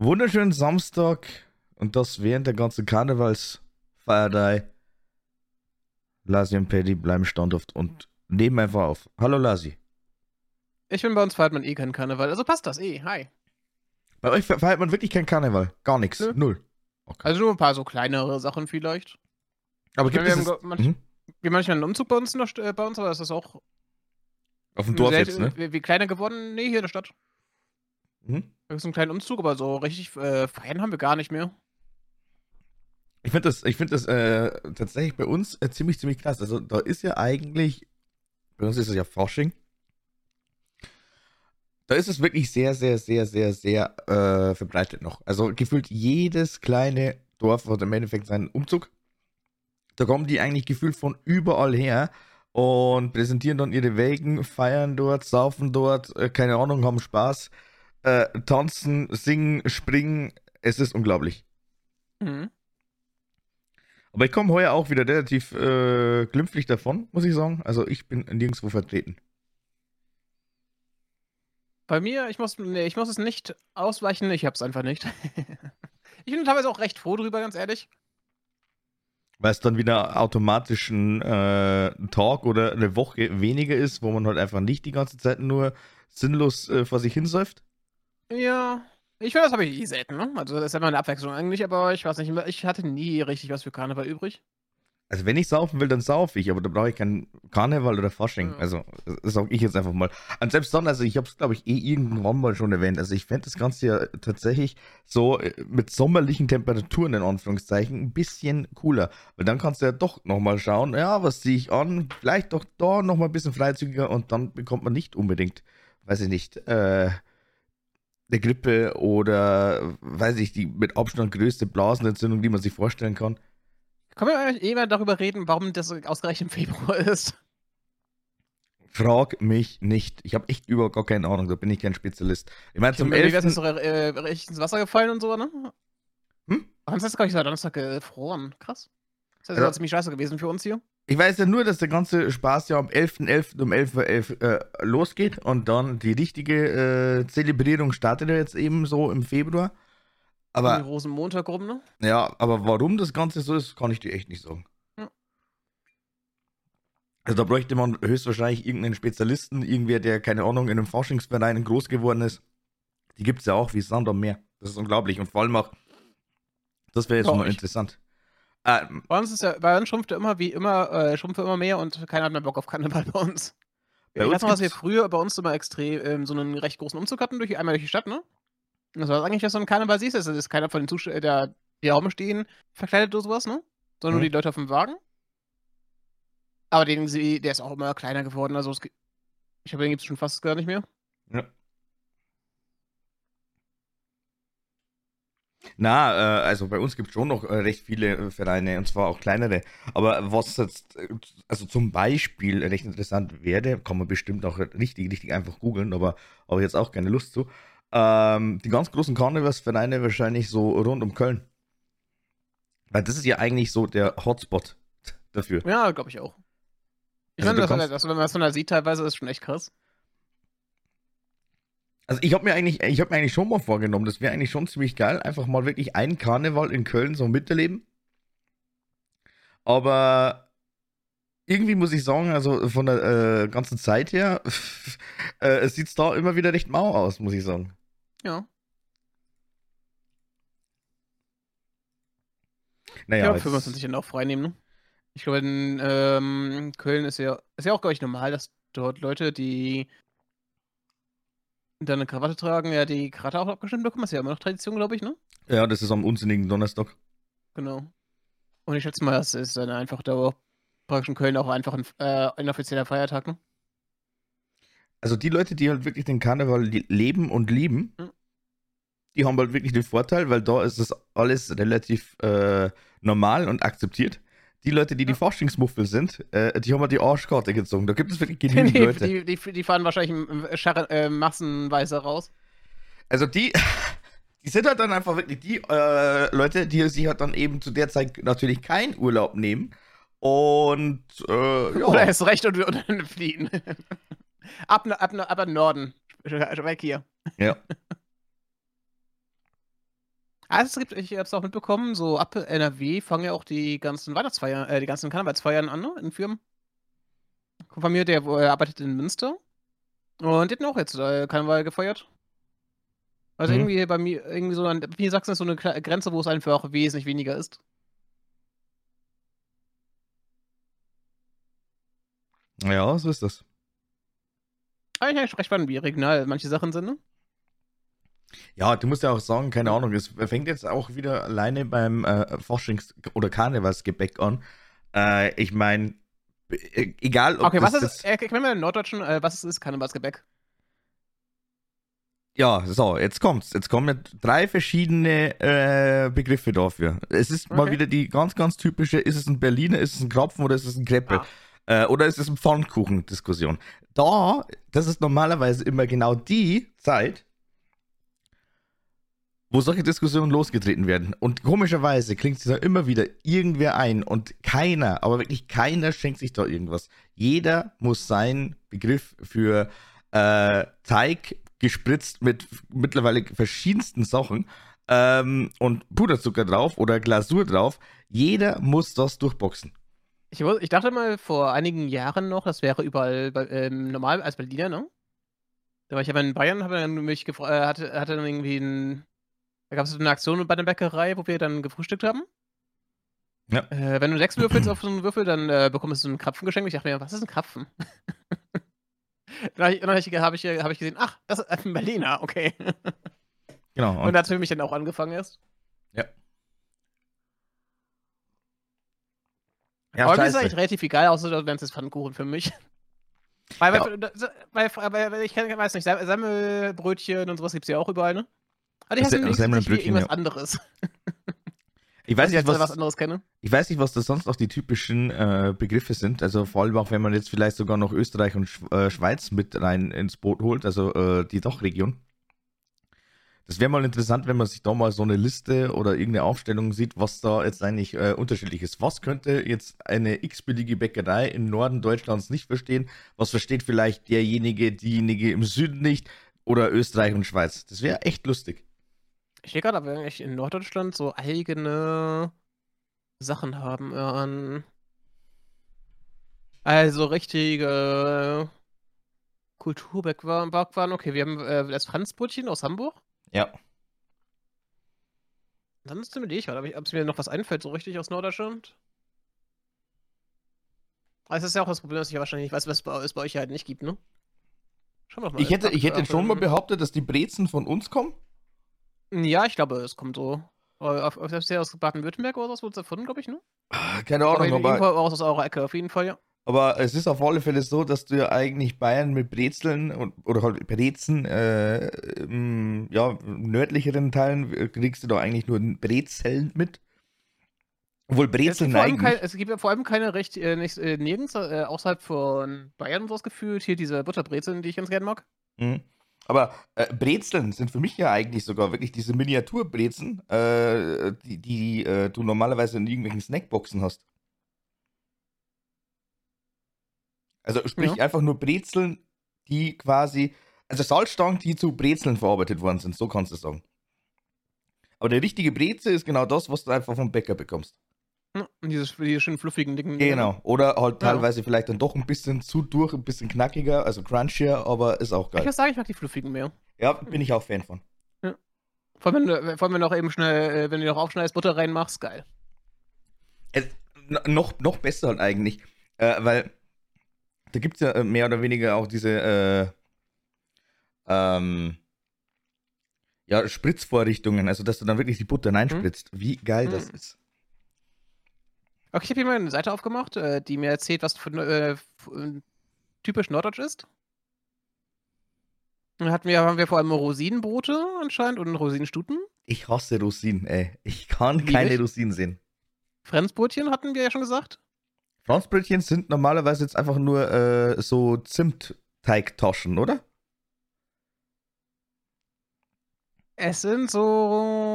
Wunderschönen Samstag und das während der ganzen Karnevalsfeierei. Lasi und Paddy bleiben standhaft und nehmen einfach auf. Hallo Lasi. Ich bin bei uns feiert man eh keinen Karneval, also passt das eh. Hi. Bei euch feiert man wirklich keinen Karneval? Gar nichts? Nö. Null? Okay. Also nur ein paar so kleinere Sachen vielleicht. Aber Ich gibt meine, es wir haben manch- mhm. Wie manchmal einen Umzug bei uns, in der, St- äh, bei uns, aber ist das auch auf dem Dorf jetzt, ne? wie, wie kleiner geworden? Nee, hier in der Stadt. Mhm. Das ist ein kleiner Umzug, aber so richtig äh, feiern haben wir gar nicht mehr. Ich finde das, ich find das äh, tatsächlich bei uns äh, ziemlich, ziemlich krass. Also da ist ja eigentlich, bei uns ist es ja Forsching. Da ist es wirklich sehr, sehr, sehr, sehr, sehr äh, verbreitet noch. Also gefühlt jedes kleine Dorf hat im Endeffekt seinen Umzug. Da kommen die eigentlich gefühlt von überall her und präsentieren dann ihre Wägen, feiern dort, saufen dort, äh, keine Ahnung, haben Spaß, äh, tanzen, singen, springen. Es ist unglaublich. Mhm. Aber ich komme heuer auch wieder relativ äh, glimpflich davon, muss ich sagen. Also ich bin nirgendwo vertreten. Bei mir, ich muss, nee, ich muss es nicht ausweichen, ich hab's einfach nicht. ich bin teilweise auch recht froh drüber, ganz ehrlich. Weil es dann wieder automatisch ein äh, Tag oder eine Woche weniger ist, wo man halt einfach nicht die ganze Zeit nur sinnlos äh, vor sich hinsäuft. Ja. Ich finde, das habe ich eh selten, ne? Also das ist immer eine Abwechslung eigentlich, aber ich weiß nicht, ich hatte nie richtig was für Karneval übrig. Also wenn ich saufen will, dann saufe ich, aber da brauche ich keinen Karneval oder Fasching. Ja. Also das sage ich jetzt einfach mal. Und selbst dann, also ich habe es glaube ich eh irgendwann mal schon erwähnt. Also ich fände das Ganze ja tatsächlich so äh, mit sommerlichen Temperaturen in Anführungszeichen ein bisschen cooler. Weil dann kannst du ja doch nochmal schauen, ja, was ziehe ich an? Vielleicht doch da nochmal ein bisschen freizügiger und dann bekommt man nicht unbedingt, weiß ich nicht, äh, eine Grippe oder weiß ich, die mit Abstand größte Blasenentzündung, die man sich vorstellen kann. Können wir eigentlich eh mal darüber reden, warum das ausgerechnet im Februar ist? Frag mich nicht. Ich habe echt überhaupt gar keine Ahnung, da bin ich kein Spezialist. Ich meine, zum Mir wäre 11. das so äh, richtig ins Wasser gefallen und so, ne? Hm? Ist, glaube ich, seit Donnerstag gefroren. Krass. Das ist Ja. ja. ziemlich scheiße gewesen für uns hier. Ich weiß ja nur, dass der ganze Spaß ja am 11.11. um 11.11 Uhr äh, losgeht und dann die richtige äh, Zelebrierung startet ja jetzt eben so im Februar. Aber Aber Rosenmontag rum, ne? ja, aber warum das Ganze so ist, kann ich dir echt nicht sagen. Ja. Also da bräuchte man höchstwahrscheinlich irgendeinen Spezialisten, irgendwer, der, keine Ahnung, in einem Forschungsverein groß geworden ist. Die gibt es ja auch wie Sand am Meer. Das ist unglaublich. Und vor allem auch, das wäre jetzt Bei mal interessant. Äh, Bei uns ist ja, bei uns schrumpft er immer wie immer, äh, schrumpft er immer mehr und keiner hat mehr Bock auf Karneval bei uns. Bei ich uns weiß noch, dass wir früher bei uns immer extrem ähm, so einen recht großen Umzug hatten, durch, einmal durch die Stadt, ne? Und das war eigentlich, dass du einen Karneval siehst, das ist keiner von den Zuschauern, der die rumstehen, verkleidet oder sowas, ne? Sondern Mhm. nur die Leute auf dem Wagen. Aber den, der ist auch immer kleiner geworden, also es, ich glaube, den gibt es schon fast gar nicht mehr. Ja. Na, äh, also bei uns gibt es schon noch äh, recht viele äh, Vereine und zwar auch kleinere. Aber was jetzt, äh, also zum Beispiel recht interessant wäre, kann man bestimmt auch richtig, richtig einfach googeln, aber habe ich jetzt auch keine Lust zu. Ähm, die ganz großen Karnevalsvereine wahrscheinlich so rund um Köln. Weil das ist ja eigentlich so der Hotspot dafür. Ja, glaube ich auch. Ich Also finde, das, das, wenn man das von da sieht, teilweise ist schon echt krass. Also ich habe mir eigentlich, ich habe mir eigentlich schon mal vorgenommen, das wäre eigentlich schon ziemlich geil, einfach mal wirklich einen Karneval in Köln so miterleben. Aber irgendwie muss ich sagen, also von der äh, ganzen Zeit her, äh, es sieht da immer wieder recht mau aus, muss ich sagen. Ja. Naja, Ja, jetzt- 25 dann auch frei nehmen, ne? Ich glaube, in ähm, Köln ist ja, ist ja auch, glaube ich, normal, dass dort Leute, die dann eine Krawatte tragen, ja, die Krawatte auch abgestimmt bekommen. Das ist ja immer noch Tradition, glaube ich, ne? ja, das ist am unsinnigen Donnerstag. Genau. Und ich schätze mal, das ist dann einfach da praktisch in Köln auch einfach ein, äh, ein offizieller Feiertag, ne? Also die Leute, die halt wirklich den Karneval leben und lieben, Mhm. die haben halt wirklich den Vorteil, weil da ist das alles relativ äh, normal und akzeptiert. Die Leute, die die Ja. Faschingsmuffel sind, äh, die haben halt die Arschkarte gezogen. Da gibt es wirklich genügend Die, Leute. die, die, die fahren wahrscheinlich im Scharre, äh, massenweise raus. Also die, die sind halt dann einfach wirklich die äh, Leute, die sich halt dann eben zu der Zeit natürlich keinen Urlaub nehmen. Und äh, ja. Oder erst recht und, und dann fliehen. ab, ab, ab, ab Norden. Weg hier. Ja. Ah, es gibt ich habe es auch mitbekommen, so ab NRW fangen ja auch die ganzen Weihnachtsfeiern äh, die ganzen Karnevalsfeiern an, ne, in Firmen. Von mir, der er arbeitet in Münster und die hatten auch jetzt, äh, Karneval gefeiert. Also, Mhm. irgendwie bei mir irgendwie so an Niedersachsen ist so 'ne Kle Grenze, wo es einfach wesentlich weniger ist. Ja, so ist das. Eigentlich eigentlich recht spannend, wie regional manche Sachen sind, ne? Ja, du musst ja auch sagen, keine Ahnung, es fängt jetzt auch wieder alleine beim äh, Faschings- oder Karnevalsgebäck an. Äh, ich meine, egal ob Okay, was ist äh, erklär mir im Norddeutschen, äh, was ist Karnevalsgebäck? Ja, so, jetzt kommt's. Jetzt kommen drei verschiedene äh, Begriffe dafür. Es ist mal Okay. wieder die ganz, ganz typische, ist es ein Berliner, ist es ein Krapfen oder ist es ein Kreppel? Ah. Äh, oder ist es ein Pfannkuchen-Diskussion? Da, das ist normalerweise immer genau die Zeit, wo solche Diskussionen losgetreten werden. Und komischerweise klingt sich da immer wieder irgendwer ein und keiner, aber wirklich keiner schenkt sich da irgendwas. Jeder muss seinen Begriff für äh, Teig gespritzt mit mittlerweile verschiedensten Sachen ähm, und Puderzucker drauf oder Glasur drauf. Jeder muss das durchboxen. Ich, ich dachte mal vor einigen Jahren noch, das wäre überall bei, ähm, normal als Berliner, ne? Da war ich aber in Bayern, habe dann mich gefragt, äh, hatte, hatte dann irgendwie ein, da gab es so eine Aktion bei der Bäckerei, wo wir dann gefrühstückt haben. Ja. Äh, wenn du sechs würfelst auf so einen Würfel, dann äh, bekommst du einen Krapfen geschenkt. Ich dachte mir, was ist ein Krapfen? dann habe ich, dann hab ich, hab ich, hab ich gesehen, ach, das ist ein Berliner, okay. Genau. Und da hat es für mich dann auch angefangen erst. ja. Ja, aber mir ist eigentlich relativ egal, außer wenn es ist Pfannkuchen für mich. Weil, weil, weil, weil, weil ich weiß nicht, Semmelbrötchen und sowas gibt es ja auch überall, ne? Aber die wie Semmelbrötchen, irgendwas ja. anderes. Ich weiß ich nicht, was, was. Ich weiß nicht, was da sonst noch die typischen äh, Begriffe sind. Also vor allem auch, wenn man jetzt vielleicht sogar noch Österreich und Sch äh, Schweiz mit rein ins Boot holt, also äh, die Dachregion. Das wäre mal interessant, wenn man sich da mal so eine Liste oder irgendeine Aufstellung sieht, was da jetzt eigentlich äh, unterschiedlich ist. Was könnte jetzt eine x-billige Bäckerei im Norden Deutschlands nicht verstehen? Was versteht vielleicht derjenige, diejenige im Süden nicht? Oder Österreich und Schweiz? Das wäre echt lustig. Ich sehe gerade, ob wir eigentlich in Norddeutschland so eigene Sachen haben. äh, An also richtige Kulturbackwaren. Backwaren. Okay, wir haben äh, das Franzbrötchen aus Hamburg. Ja. Ansonsten überlege ich gerade, ob es mir noch was einfällt, so richtig aus Norddeutschland. Aber es ist ja auch das Problem, dass ich ja wahrscheinlich nicht weiß, was es bei, euch halt nicht gibt, ne? Schauen wir mal. Ich hätte, ich hätte schon mal behauptet, dass die Brezen von uns kommen. Ja, ich glaube, es kommt so. Aber Auf, auf, aus Baden-Württemberg oder was wurde es erfunden, glaube ich, ne? Keine Aber Ahnung, irgendwo aber, aus, aus eurer Ecke, auf jeden Fall, ja. aber es ist auf alle Fälle so, dass du ja eigentlich Bayern mit Brezeln und, oder halt Brezen, äh, im, ja, nördlicheren Teilen äh, kriegst du da eigentlich nur Brezeln mit. Obwohl Es Brezeln gibt, allem eigentlich. kein, es gibt ja vor allem keine recht, äh, nicht, äh, nirgends äh, außerhalb von Bayern so das gefühlt. Hier diese Butterbrezeln, die ich ganz gerne mag. Mhm. Aber äh, Brezeln sind für mich ja eigentlich sogar wirklich diese Miniaturbrezen, äh, die, die äh, du normalerweise in irgendwelchen Snackboxen hast. Also sprich Ja. einfach nur Brezeln, die quasi, also Salzstangen, die zu Brezeln verarbeitet worden sind, so kannst du sagen. Aber der richtige Breze ist genau das, was du einfach vom Bäcker bekommst. Ja, und diese, diese schönen fluffigen, dicken. Genau. Oder halt Ja. teilweise vielleicht dann doch ein bisschen zu durch, ein bisschen knackiger, also crunchier, aber ist auch Ich geil. muss sagen, ich mag die fluffigen mehr. Ja, bin ich auch Fan von. Vor allem, wenn du, vor allem, wenn du noch eben schnell, äh, wenn du noch aufschneidest, Butter reinmachst, geil. Es, noch, noch besser halt eigentlich, äh, weil da gibt es ja äh, mehr oder weniger auch diese äh, ähm, ja, Spritzvorrichtungen, also dass du dann wirklich die Butter reinspritzt. Wie geil das Mhm. ist. Okay, ich habe hier mal eine Seite aufgemacht, äh, die mir erzählt, was für, äh, äh, typisch Norddeutsch ist. Dann hatten wir, haben wir vor allem Rosinenbrote anscheinend und Rosinenstuten. Ich hasse Rosinen, ey. Ich kann Lieb keine ich. Rosinen sehen. Frenzbrötchen hatten wir ja schon gesagt. Franzbrötchen sind normalerweise jetzt einfach nur äh, so Zimtteigtaschen, oder? Es sind so.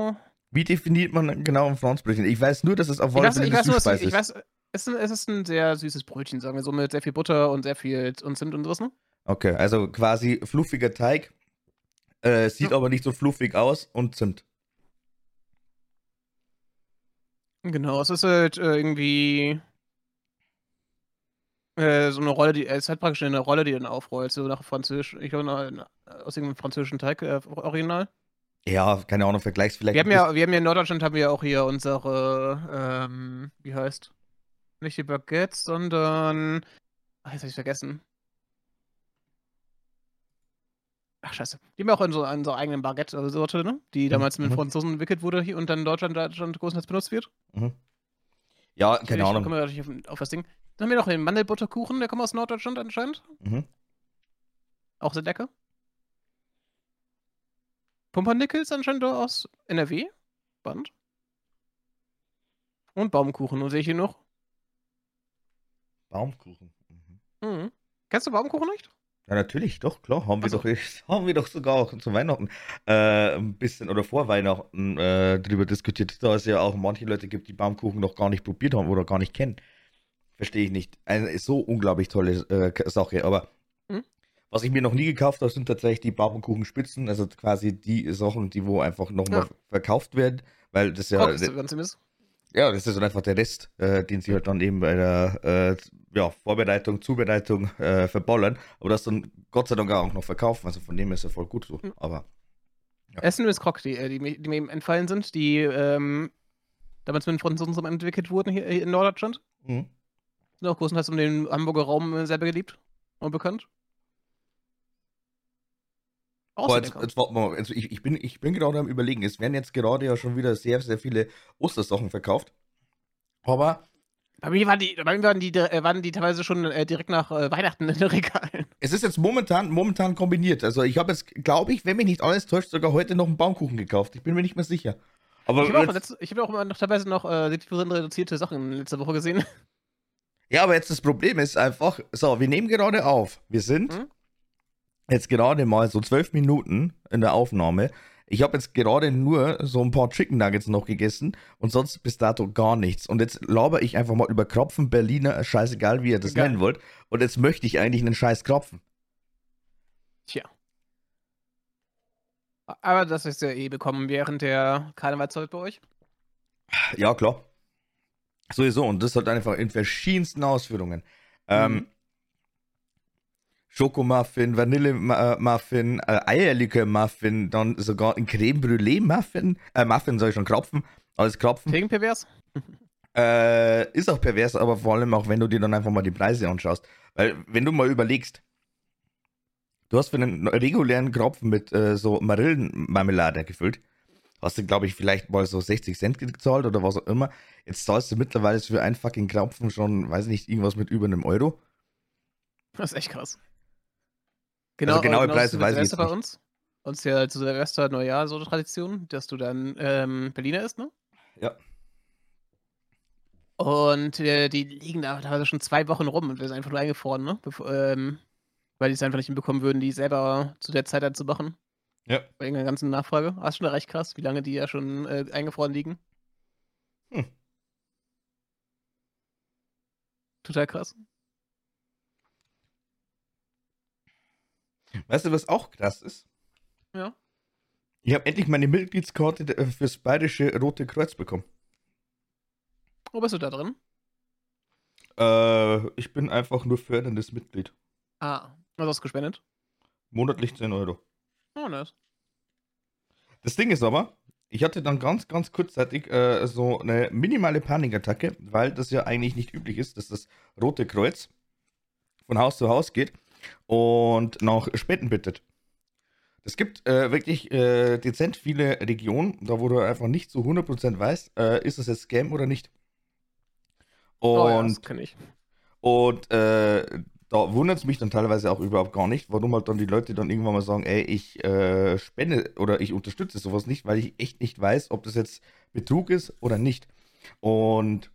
Wie definiert man genau ein Franzbrötchen? Ich weiß nur, dass es auf Ich alle weiß, ich weiß ich ist. weiß, es ist, ein- es ist ein sehr süßes Brötchen, sagen wir so, mit sehr viel Butter und sehr viel und Zimt und sowas, ne? Okay, also quasi fluffiger Teig, äh, sieht Ja. aber nicht so fluffig aus und Zimt. Genau, es ist halt äh, irgendwie äh, so eine Rolle, die es hat praktisch eine Rolle, die dann aufrollt, so nach Französisch, ich glaube aus irgendeinem französischen Teig äh, Original. Ja, keine Ahnung, vergleichs vielleicht. Wir haben ja, wir haben ja in Norddeutschland haben wir ja auch hier unsere, ähm, wie heißt? Nicht die Baguettes, sondern. Ach, jetzt hab ich vergessen. Ach, scheiße. Die haben ja auch in so, in so eigenen Baguette-Sorte, ne? Die damals mhm. mit den Franzosen entwickelt wurde hier und dann in Deutschland, Deutschland großenteils benutzt wird. Mhm. Ja, keine Ahnung. Kommen wir natürlich auf, auf, das Ding. Dann haben wir noch den Mandelbutterkuchen, der kommt aus Norddeutschland anscheinend. Mhm. Auch sehr lecker. Pumpernickels anscheinend aus NRW. Spannend. Und Baumkuchen. Und sehe ich hier noch? Baumkuchen. Mhm. Mhm. Kennst du Baumkuchen nicht? Ja, natürlich, doch, klar. Haben, wir doch, haben wir doch sogar auch zu Weihnachten äh, ein bisschen oder vor Weihnachten äh, darüber diskutiert, da es ja auch manche Leute gibt, die Baumkuchen noch gar nicht probiert haben oder gar nicht kennen. Verstehe ich nicht. Eine so unglaublich tolle äh, Sache. Aber hm? Was ich mir noch nie gekauft habe, sind tatsächlich die Baumkuchenspitzen. Also quasi die Sachen, die wo einfach nochmal ja. verkauft werden. Weil das ja. Kommst ja, das ist dann einfach der Rest, äh, den sie halt dann eben bei der äh, ja, Vorbereitung, Zubereitung äh, verballern. Aber das dann Gott sei Dank auch noch verkaufen. Also von dem ist ja voll gut so. Hm. Aber. Ja. Essen ist Krog, die, äh, die, die, mir eben entfallen sind, die ähm, damals mit den Franzosen entwickelt wurden hier in Norddeutschland. Mhm. Sind auch großenteils um den Hamburger Raum selber geliebt und bekannt. Aber jetzt, jetzt warten wir mal. Also ich, ich, bin, ich bin gerade am überlegen, es werden jetzt gerade ja schon wieder sehr, sehr viele Ostersachen verkauft. Aber. Bei mir waren die, bei mir waren die, äh, waren die teilweise schon äh, direkt nach äh, Weihnachten in den Regalen. Es ist jetzt momentan, momentan kombiniert. Also ich habe jetzt, glaube ich, wenn mich nicht alles täuscht, sogar heute noch einen Baumkuchen gekauft. Ich bin mir nicht mehr sicher. Aber ich habe auch, hab auch immer noch, teilweise noch äh, reduzierte Sachen in letzter Woche gesehen. Ja, aber jetzt das Problem ist einfach, so, wir nehmen gerade auf. Wir sind hm? Jetzt gerade mal so zwölf Minuten in der Aufnahme. Ich habe jetzt gerade nur so ein paar Chicken Nuggets noch gegessen und sonst bis dato gar nichts. Und jetzt laber ich einfach mal über Kropfen Berliner, scheißegal wie ihr das Geil. nennen wollt. Und jetzt möchte ich eigentlich einen scheiß Kropfen. Tja. Aber das ist ja eh bekommen während der Karnevalszeit bei euch? Ja, klar. Sowieso. Und das halt einfach in verschiedensten Ausführungen. Ähm, mhm. Ähm, Schokomuffin, Vanillemuffin, äh, Eierlikör-Muffin, dann sogar ein Creme Brûlée-Muffin, äh, Muffin soll ich schon Kropfen, alles Kropfen. Gegen pervers? Äh, ist auch pervers, aber vor allem auch, wenn du dir dann einfach mal die Preise anschaust. Weil, wenn du mal überlegst, du hast für einen regulären Kropfen mit äh, so Marillenmarmelade gefüllt, hast du, glaube ich, vielleicht mal so 60 Cent gezahlt oder was auch immer. Jetzt zahlst du mittlerweile für einen fucking Kropfen schon, weiß nicht, irgendwas mit über einem Euro. Das ist echt krass. Genau, also genaue genau Preise weiß ich jetzt bei nicht. uns. Uns ja zu Silvester Neujahr so eine Tradition, dass du dann ähm, Berliner isst, ne? Ja. Und äh, die liegen da teilweise schon zwei Wochen rum und wir sind einfach nur eingefroren, ne? Bevor, ähm, weil die es einfach nicht hinbekommen würden, die selber zu der Zeit dann zu machen. Ja. Bei irgendeiner ganzen Nachfrage. Das ist schon recht krass, wie lange die ja schon äh, eingefroren liegen. Hm. Total krass. Weißt du, was auch krass ist? Ja. Ich habe endlich meine Mitgliedskarte äh, fürs Bayerische Rote Kreuz bekommen. Wo bist du da drin? Äh, ich bin einfach nur förderndes Mitglied. Ah, was hast du gespendet? Monatlich 10 Euro. Oh, nice. Das Ding ist aber, ich hatte dann ganz, ganz kurzzeitig äh, so eine minimale Panikattacke, weil das ja eigentlich nicht üblich ist, dass das Rote Kreuz von Haus zu Haus geht und nach Spenden bittet. Es gibt äh, wirklich äh, dezent viele Regionen, da wo du einfach nicht zu 100% weißt, äh, ist das jetzt Scam oder nicht. Und, oh ja, das kann ich. Und äh, da wundert es mich dann teilweise auch überhaupt gar nicht, warum halt dann die Leute dann irgendwann mal sagen, ey, ich äh, spende oder ich unterstütze sowas nicht, weil ich echt nicht weiß, ob das jetzt Betrug ist oder nicht. Und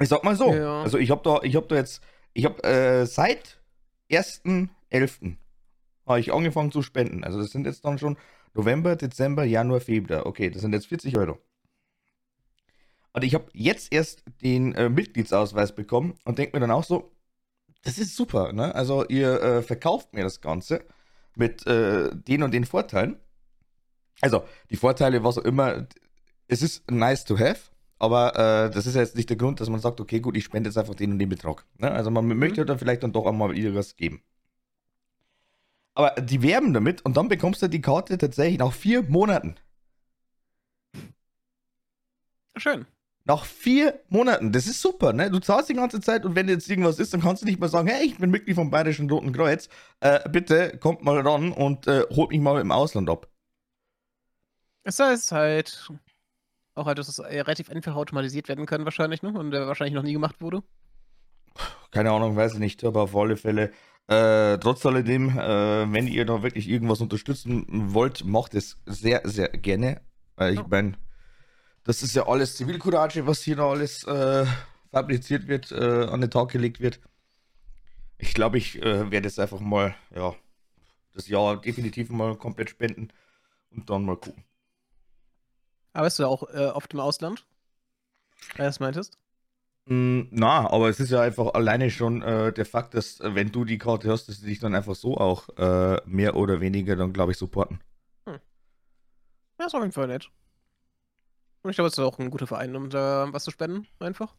ich sag mal so, ja. also ich habe da, ich habe da jetzt, ich habe äh, seit 1.11. habe ich angefangen zu spenden. Also das sind jetzt dann schon November, Dezember, Januar, Februar. Okay, das sind jetzt 40 Euro. Und ich habe jetzt erst den äh, Mitgliedsausweis bekommen und denke mir dann auch so, das ist super, ne? Also ihr äh, verkauft mir das Ganze mit äh, den und den Vorteilen. Also die Vorteile, was auch immer, es ist nice to have, aber äh, das ist jetzt nicht der Grund, dass man sagt, okay, gut, ich spende jetzt einfach den und den Betrag. Ne? Also man mhm. möchte dann vielleicht dann doch einmal wieder was geben. Aber die werben damit und dann bekommst du die Karte tatsächlich nach vier Monaten. Schön. Nach vier Monaten. Das ist super, ne? Du zahlst die ganze Zeit und wenn jetzt irgendwas ist, dann kannst du nicht mal sagen, hey, ich bin Mitglied vom Bayerischen Roten Kreuz. Äh, bitte kommt mal ran und äh, holt mich mal im Ausland ab. Es heißt halt auch halt, dass es relativ einfach automatisiert werden kann, wahrscheinlich, ne? Und der wahrscheinlich noch nie gemacht wurde. Keine Ahnung, weiß ich nicht, aber auf alle Fälle. Äh, trotz alledem, äh, wenn ihr da wirklich irgendwas unterstützen wollt, macht es sehr, sehr gerne. Äh, ich meine, das ist ja alles Zivilcourage, was hier da alles äh, fabriziert wird, äh, an den Tag gelegt wird. Ich glaube, ich äh, werde jetzt einfach mal, ja, das Jahr definitiv mal komplett spenden und dann mal gucken. Aber bist du auch äh, oft im Ausland? Weil du das meintest? Mm, na, aber es ist ja einfach alleine schon äh, der Fakt, dass äh, wenn du die Karte hast, dass sie dich dann einfach so auch äh, mehr oder weniger dann, glaube ich, supporten. Hm. Ja, ist auf jeden Fall nett. Und ich glaube, es ist auch ein guter Verein, um da was zu spenden, einfach.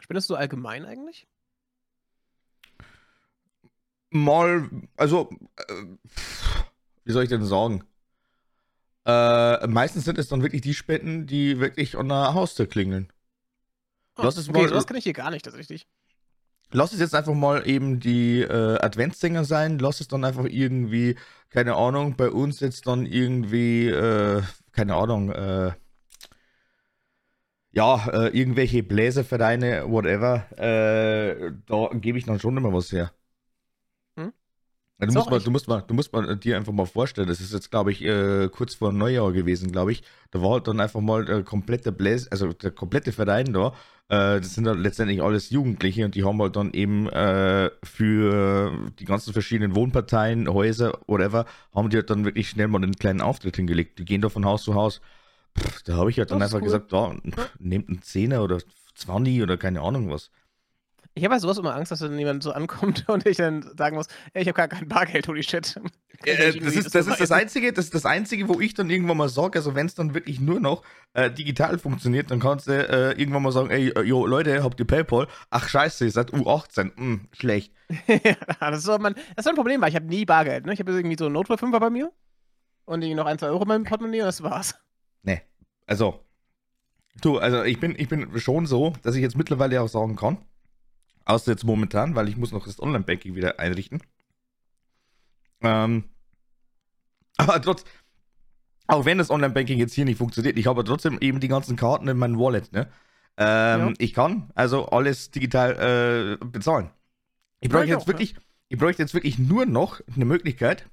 Spendest du allgemein eigentlich? Mal, also, äh, wie soll ich denn sagen? Äh, meistens sind es dann wirklich die Spenden, die wirklich an der Haustür klingeln. Oh, lass es okay, mal, das kann ich hier gar nicht tatsächlich. Lass es jetzt einfach mal eben die äh, Adventssänger sein. Lass es dann einfach irgendwie, keine Ahnung, bei uns jetzt dann irgendwie, äh, keine Ahnung, äh, ja, äh, irgendwelche Bläservereine, whatever. Äh, da gebe ich dann schon immer was her. Du musst, mal, du, musst mal, du musst mal dir einfach mal vorstellen, das ist jetzt, glaube ich, äh, kurz vor Neujahr gewesen, glaube ich. Da war halt dann einfach mal der komplette Bläs, also der komplette Verein da. Äh, das sind halt letztendlich alles Jugendliche und die haben halt dann eben äh, für die ganzen verschiedenen Wohnparteien, Häuser, whatever, haben die halt dann wirklich schnell mal einen kleinen Auftritt hingelegt. Die gehen da von Haus zu Haus. Pff, da habe ich halt dann einfach cool. gesagt, da, nehmt einen Zehner oder 20 oder keine Ahnung was. Ich habe bei sowas immer Angst, dass dann jemand so ankommt und ich dann sagen muss, ey, ich habe gar kein Bargeld, holy shit. Äh, das, ist, das, ist das Einzige, das das Einzige, wo ich dann irgendwann mal sage, also wenn es dann wirklich nur noch äh, digital funktioniert, dann kannst du äh, irgendwann mal sagen, ey, yo, Leute, habt ihr Paypal? Ach scheiße, ihr seid U18, hm, schlecht. ja, das ist, so mein, das ist ein Problem, weil ich habe nie Bargeld. Ne? Ich habe irgendwie so einen Notfall-Fünfer bei mir und irgendwie noch ein, zwei Euro in meinem Portemonnaie und das war's. Nee, also, du, also ich bin, ich bin schon so, dass ich jetzt mittlerweile auch sagen kann, Außer jetzt momentan, weil ich muss noch das Online-Banking wieder einrichten. Ähm, aber trotz, auch wenn das Online-Banking jetzt hier nicht funktioniert, ich habe trotzdem eben die ganzen Karten in meinem Wallet, ne? Ähm, ja. Ich kann also alles digital äh, bezahlen. Ich bräuchte jetzt auch, wirklich, ja. ich bräuchte jetzt wirklich nur noch eine Möglichkeit,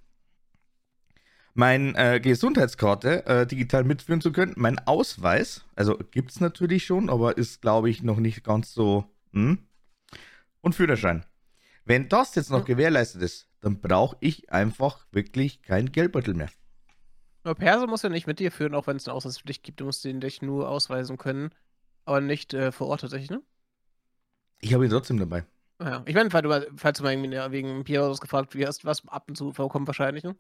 meine äh, Gesundheitskarte äh, digital mitführen zu können. Mein Ausweis, also gibt es natürlich schon, aber ist, glaube ich, noch nicht ganz so. Hm? Und Führerschein. Wenn das jetzt noch gewährleistet ist, dann brauche ich einfach wirklich kein Geldbeutel mehr. Aber Perso muss ja nicht mit dir führen, auch wenn es eine Ausweispflicht gibt. Du musst den dich nur ausweisen können, aber nicht äh, vor Ort tatsächlich, ne? Ich habe ihn trotzdem dabei. Ja, ich meine, falls du, falls du mal irgendwie wegen Pieros gefragt wirst, was ab und zu vorkommt wahrscheinlich, ne?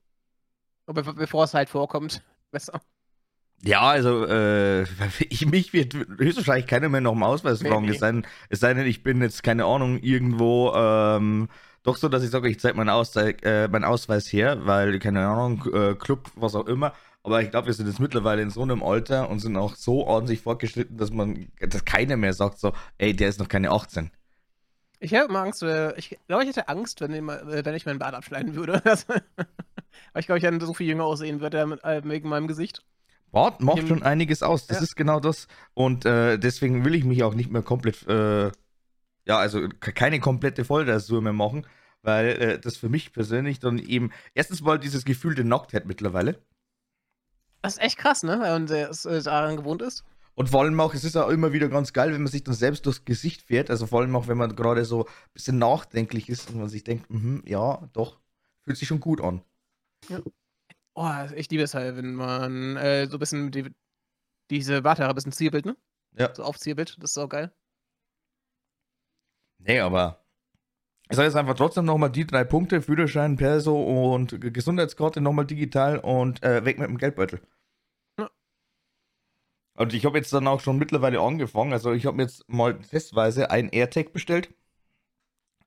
Aber bevor es halt vorkommt, besser. Ja, also äh, ich, mich wird höchstwahrscheinlich keiner mehr noch im Ausweis fragen. Es, sei denn, es sei denn, ich bin jetzt, keine Ahnung, irgendwo ähm, doch so, dass ich sage, ich zeige meinen, Auszeig, äh, meinen Ausweis her, weil, keine Ahnung, äh, Club, was auch immer. Aber ich glaube, wir sind jetzt mittlerweile in so einem Alter und sind auch so ordentlich fortgeschritten, dass man, dass keiner mehr sagt so, ey, der ist noch keine 18. Ich habe immer Angst, äh, ich glaube, ich hätte Angst, wenn, äh, wenn ich meinen Bart abschneiden würde. weil ich glaube, ich dann so viel jünger aussehen würde äh, wegen meinem Gesicht. Bart macht schon einiges aus. Das ja. ist genau das. Und äh, deswegen will ich mich auch nicht mehr komplett, äh, ja, also keine komplette Vollrasur mehr machen, weil äh, das für mich persönlich dann eben erstens mal dieses Gefühl der Nacktheit mittlerweile. Das ist echt krass, ne? Weil man es äh, daran gewohnt ist. Und vor allem auch, es ist auch immer wieder ganz geil, wenn man sich dann selbst durchs Gesicht fährt. Also vor allem auch, wenn man gerade so ein bisschen nachdenklich ist und man sich denkt, mh, ja, doch, fühlt sich schon gut an. Ja. Oh, ich liebe es halt, wenn man äh, so ein bisschen die, diese Barthaare ein bisschen Zielbild, ne? Ja. So Aufzielbild, das ist auch geil. Nee, aber Ich sage jetzt einfach trotzdem nochmal die drei Punkte: Führerschein, Perso und Gesundheitskarte nochmal digital und äh, weg mit dem Geldbeutel. Ja. Und ich habe jetzt dann auch schon mittlerweile angefangen. Also, ich habe mir jetzt mal testweise einen AirTag bestellt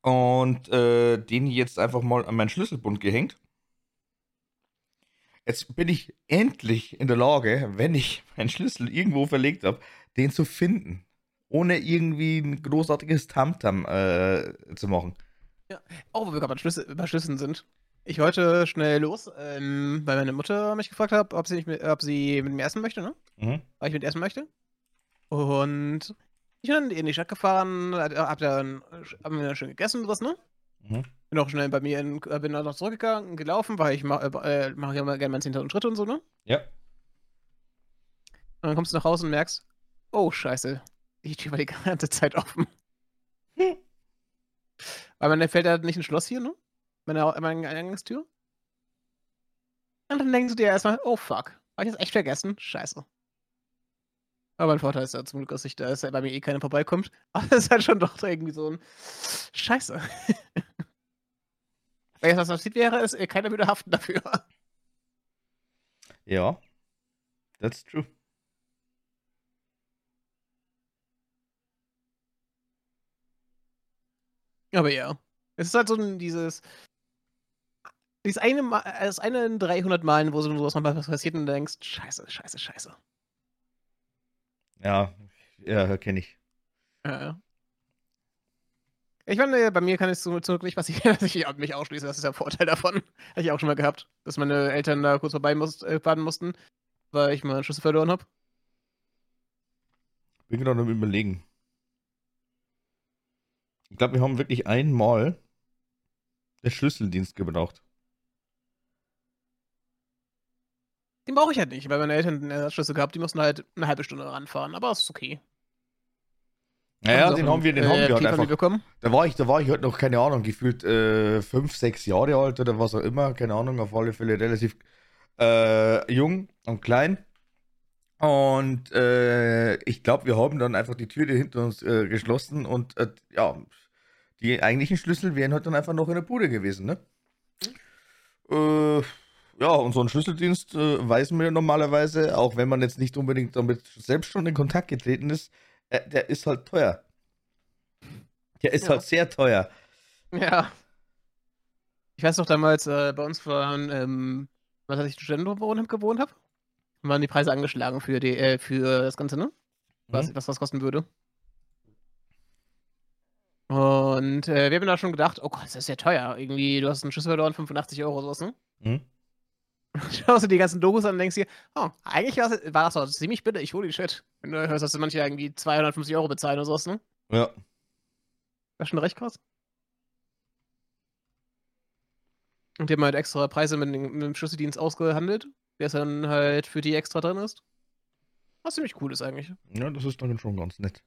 und äh, den jetzt einfach mal an meinen Schlüsselbund gehängt. Jetzt bin ich endlich in der Lage, wenn ich meinen Schlüssel irgendwo verlegt habe, den zu finden. Ohne irgendwie ein großartiges Tamtam äh, zu machen. Auch wo wir gerade bei, Schlüssel, bei Schlüsseln sind. Ich wollte schnell los, ähm, weil meine Mutter mich gefragt hat, ob sie, nicht mit, ob sie mit mir essen möchte, ne? Mhm. Weil ich mit essen möchte. Und ich bin dann in die Stadt gefahren, hab dann hab mir dann schön gegessen und was, ne? Mhm. Bin auch schnell bei mir in, äh, bin dann noch zurückgegangen, gelaufen, weil ich ma, äh, mache ja immer gerne meine 10.000 Schritte und so, ne? Ja. Und dann kommst du nach Hause und merkst, oh scheiße, die Tür war die ganze Zeit offen. Hm. Weil man fällt ja nicht ein Schloss hier, ne? Meine, meine Eingangstür. Und dann denkst du dir erstmal, oh fuck, hab ich das echt vergessen? Scheiße. Aber mein Vorteil ist ja zum Glück, dass ich da ist, bei mir eh keiner vorbeikommt. Aber es ist halt schon doch irgendwie so ein Scheiße. Wenn jetzt was passiert wäre, ist äh, keiner würde haften dafür. Ja. That's true. Aber ja. Es ist halt so ein, dieses. Dieses eine, äh, das eine in 300 Malen, wo so was passiert und du denkst, scheiße, scheiße, scheiße. Ja, ja, kenne ich. Ja, ja. Ich meine, bei mir kann es Glück nicht passieren, dass ich mich ausschließe. Das ist der Vorteil davon. Hatte ich auch schon mal gehabt, dass meine Eltern da kurz vorbei muss, äh, fahren mussten, weil ich meinen Schlüssel verloren habe. Bin gerade am überlegen. Ich glaube, wir haben wirklich einmal den Schlüsseldienst gebraucht. Den brauche ich halt nicht, weil meine Eltern einen Ersatzschlüssel gehabt, die mussten halt eine halbe Stunde ranfahren, aber es ist okay. Naja, den haben wir, den äh, haben wir halt an mich einfach. bekommen. Da war ich, da war ich halt noch, keine Ahnung, gefühlt äh, fünf, sechs Jahre alt oder was auch immer, keine Ahnung, auf alle Fälle relativ äh, jung und klein. Und äh, ich glaube, wir haben dann einfach die Tür hinter uns äh, geschlossen und äh, ja, die eigentlichen Schlüssel wären halt dann einfach noch in der Bude gewesen, ne? Äh, ja, und so einen Schlüsseldienst äh, weiß man ja normalerweise, auch wenn man jetzt nicht unbedingt damit selbst schon in Kontakt getreten ist, äh, der ist halt teuer. Der ist Ja. halt sehr teuer. Ja. Ich weiß noch damals, äh, bei uns waren, ähm, was als ich Studentenwohnheim gewohnt habe, waren die Preise angeschlagen für die, äh, für das Ganze, ne? Was, Mhm. was das kosten würde. Und äh, wir haben da schon gedacht, oh Gott, das ist ja teuer. Irgendwie, du hast einen Schlüssel verloren, 85 Euro sowas, ne? Mhm. Schaust du die ganzen Logos an und denkst dir, oh, eigentlich war das, doch ziemlich billig, holy shit. Wenn du hörst, dass du manche irgendwie 250 Euro bezahlen oder sowas, ne? Ja. Das ist schon recht krass. Und die haben halt extra Preise mit, dem- mit dem Schlüsseldienst ausgehandelt, der dann halt für die extra drin ist. Was ziemlich cool ist eigentlich. Ja, das ist dann schon ganz nett.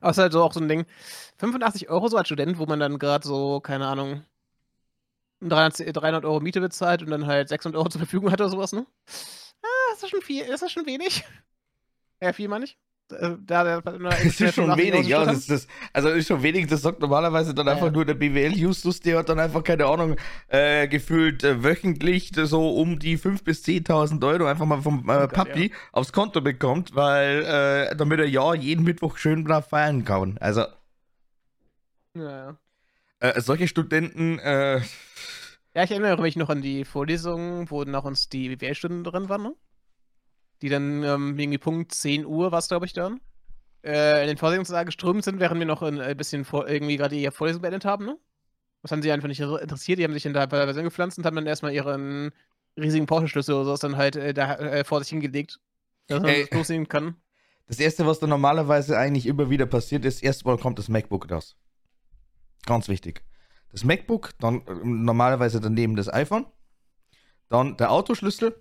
Aber es ist halt so auch so ein Ding. 85 Euro so als Student, wo man dann gerade so, keine Ahnung, 300, 300 Euro Miete bezahlt und dann halt 600 Euro zur Verfügung hat oder sowas, ne? Ah, ist das schon viel? Ist das schon wenig? Ja, viel meine ich. Äh, Da, da, da, Das ist schon wenig, ja. Das das, also ist schon wenig, das sagt normalerweise dann Ja, einfach ja. nur der BWL-Justus, der hat dann einfach, keine Ahnung, äh, gefühlt äh, wöchentlich so um die 5.000 bis 10.000 Euro einfach mal vom äh, Oh Papi aufs Konto bekommt, weil, äh, damit er ja jeden Mittwoch schön brav feiern kann. Also, Ja, ja. Äh, solche Studenten, äh, Ja, ich erinnere mich noch an die Vorlesungen, wo nach uns die BWL-Stunden drin waren, ne? Die dann ähm, irgendwie Punkt 10 Uhr, was glaube ich dann, äh, in den Vorlesungssaal geströmt sind, während wir noch ein äh, bisschen vor, irgendwie gerade ihre Vorlesung beendet haben, ne? Das haben sie einfach nicht interessiert, die haben sich dann da teilweise angepflanzt und haben dann erstmal ihren riesigen Porsche-Schlüssel oder sowas dann halt äh, da äh, vor sich hingelegt, dass man Ey. das loslegen kann. das erste, was dann normalerweise eigentlich immer wieder passiert ist, erstmal kommt das MacBook raus. Ganz wichtig. Das MacBook, dann äh, normalerweise daneben das iPhone, dann der Autoschlüssel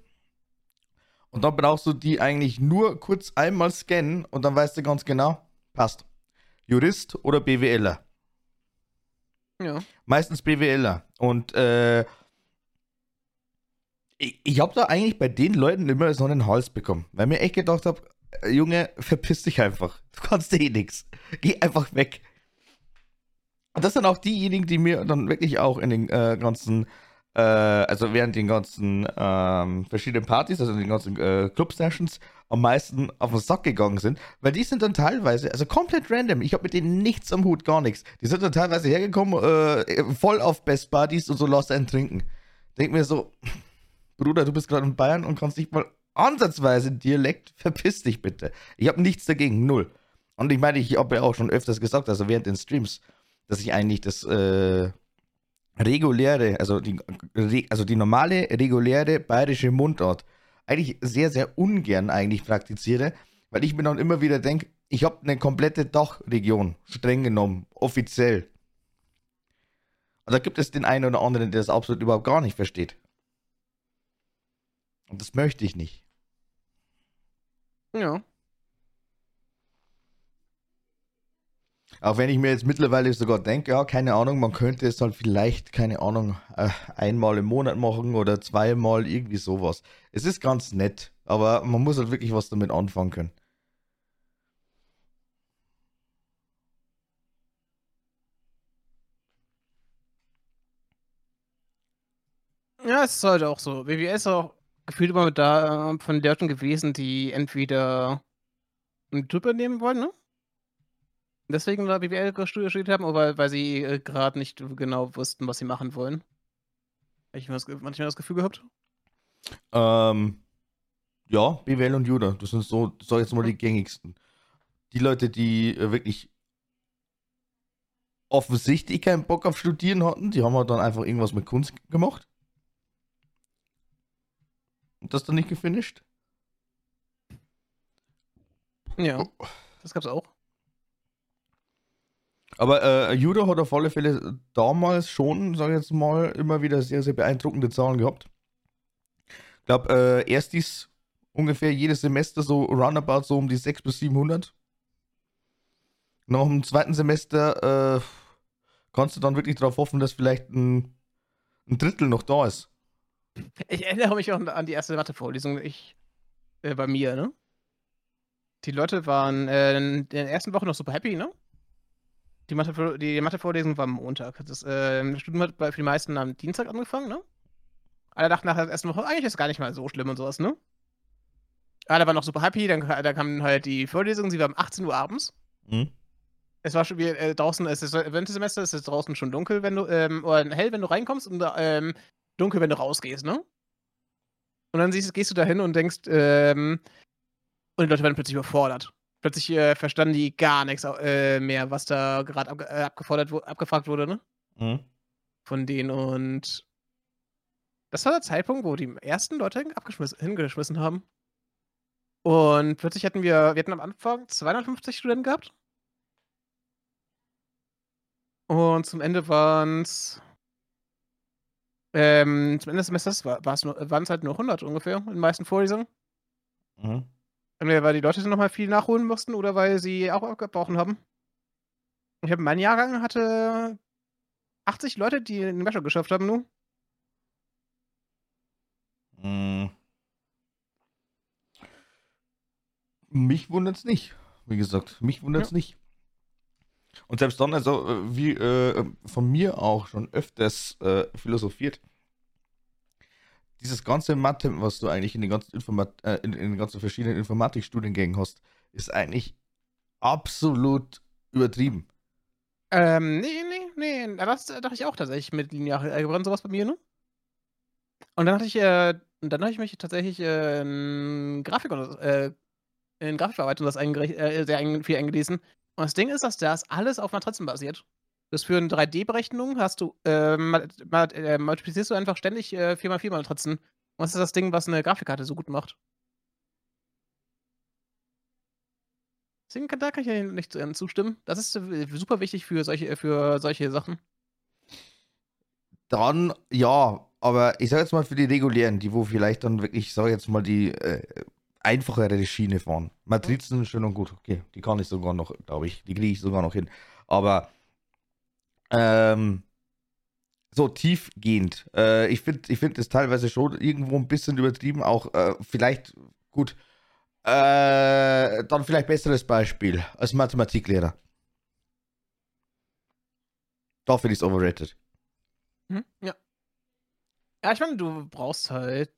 und dann brauchst du die eigentlich nur kurz einmal scannen und dann weißt du ganz genau, passt. Jurist oder BWLer. Ja. Meistens BWLer. Und äh, ich, ich habe da eigentlich bei den Leuten immer so einen Hals bekommen, weil mir echt gedacht habe, äh, Junge, verpiss dich einfach. Du kannst eh nichts. Geh einfach weg. Und das sind auch diejenigen, die mir dann wirklich auch in den äh, ganzen, äh, also während den ganzen ähm, verschiedenen Partys, also in den ganzen äh, Club-Sessions, am meisten auf den Sack gegangen sind, weil die sind dann teilweise, also komplett random, ich habe mit denen nichts am Hut, gar nichts. Die sind dann teilweise hergekommen, äh, voll auf Best Buddies und so, lass einen trinken. Denk mir so, Bruder, du bist gerade in Bayern und kannst nicht mal ansatzweise Dialekt, verpiss dich bitte. Ich habe nichts dagegen, null. Und ich meine, ich habe ja auch schon öfters gesagt, also während den Streams, dass ich eigentlich das äh, reguläre, also die, also die normale, reguläre bayerische Mundart eigentlich sehr, sehr ungern eigentlich praktiziere, weil ich mir dann immer wieder denke, ich habe eine komplette Dachregion, streng genommen, offiziell. Und da gibt es den einen oder anderen, der das absolut überhaupt gar nicht versteht. Und das möchte ich nicht. Ja. Auch wenn ich mir jetzt mittlerweile sogar denke, ja, keine Ahnung, man könnte es halt vielleicht, keine Ahnung, äh, einmal im Monat machen oder zweimal, irgendwie sowas. Es ist ganz nett, aber man muss halt wirklich was damit anfangen können. Ja, es ist halt auch so. WWS ist auch gefühlt immer da äh, von Leuten gewesen, die entweder einen Job nehmen wollen, ne? Deswegen da BWL studiert haben, oder weil sie äh, gerade nicht genau wussten, was sie machen wollen? Habe ich manchmal das Gefühl gehabt? Ähm, ja, BWL und Juda, das sind so, sag jetzt mal die gängigsten. Die Leute, die äh, wirklich offensichtlich keinen Bock auf Studieren hatten, die haben halt dann einfach irgendwas mit Kunst gemacht. Und das dann nicht gefinisht? Ja, das gab's auch. Aber äh, Judo hat auf alle Fälle damals schon, sag ich jetzt mal, immer wieder sehr, sehr beeindruckende Zahlen gehabt. Ich glaube, äh, erstis ungefähr jedes Semester so roundabout so um die 600 bis 700. Nach dem zweiten Semester äh, kannst du dann wirklich darauf hoffen, dass vielleicht ein, ein Drittel noch da ist. Ich erinnere mich auch an die erste Mathevorlesung äh, bei mir, ne? Die Leute waren äh, in der ersten Woche noch super happy, ne? Die Mathe, die Mathe-Vorlesung war am Montag. Das äh, Studium hat für die meisten am Dienstag angefangen, ne? Alle dachten nach der ersten Woche, eigentlich ist es gar nicht mal so schlimm und sowas, ne? Alle waren noch super happy, dann da kam halt die Vorlesung, sie war um 18 Uhr abends. Mhm. Es war schon wie äh, draußen, es ist Wintersemester, es ist draußen schon dunkel, wenn du, ähm, oder hell, wenn du reinkommst und ähm, dunkel, wenn du rausgehst, ne? Und dann siehst, gehst du da hin und denkst, ähm, und die Leute werden plötzlich überfordert. Plötzlich äh, verstanden die gar nichts äh, mehr, was da gerade ab, äh, abgefordert, abgefragt wurde, ne? Mhm. Von denen und das war der Zeitpunkt, wo die ersten Leute hingeschmissen haben. Und plötzlich hatten wir, wir hatten am Anfang 250 Studenten gehabt. Und zum Ende waren es ähm, zum Ende des Semesters waren es halt nur 100 ungefähr in den meisten Vorlesungen. Mhm. Entweder weil die Leute dann nochmal viel nachholen mussten oder weil sie auch abgebrochen haben. Ich habe meinen Jahrgang hatte 80 Leute, die den Bachelor geschafft haben, nur. Mhm. Mich wundert es nicht, wie gesagt. Mich wundert es ja. nicht. Und selbst dann, also äh, wie äh, von mir auch schon öfters äh, philosophiert, dieses ganze Mathe, was du eigentlich in den ganzen, Informat äh, in, in, den ganzen verschiedenen Informatikstudiengängen hast, ist eigentlich absolut übertrieben. Ähm, nee, nee, nee, das dachte ich auch tatsächlich mit lineare Algebra und sowas bei mir, ne? Und dann hatte ich, äh, dann habe ich mich tatsächlich äh, in Grafik und, äh, in Grafikverarbeitung das äh, sehr viel eingelesen. Und das Ding ist, dass das alles auf Matrizen basiert. Das für eine 3D-Berechnung hast du, äh, äh, multiplizierst du einfach ständig äh, 4x4 Matrizen. Und das ist das Ding, was eine Grafikkarte so gut macht. Deswegen kann, da kann ich ja nicht zustimmen. Das ist äh, super wichtig für solche, für solche Sachen. Dann, ja, aber ich sag jetzt mal für die regulären, die wo vielleicht dann wirklich, ich sag jetzt mal, die äh, einfachere Schiene fahren. Matrizen schön und gut, okay, die kann ich sogar noch, glaube ich, die kriege ich sogar noch hin. Aber ähm, so tiefgehend. Äh, ich finde ich find das teilweise schon irgendwo ein bisschen übertrieben, auch äh, vielleicht gut. Äh, dann vielleicht besseres Beispiel als Mathematiklehrer. Da finde ich es overrated. Hm, ja. Ja, ich meine, du brauchst halt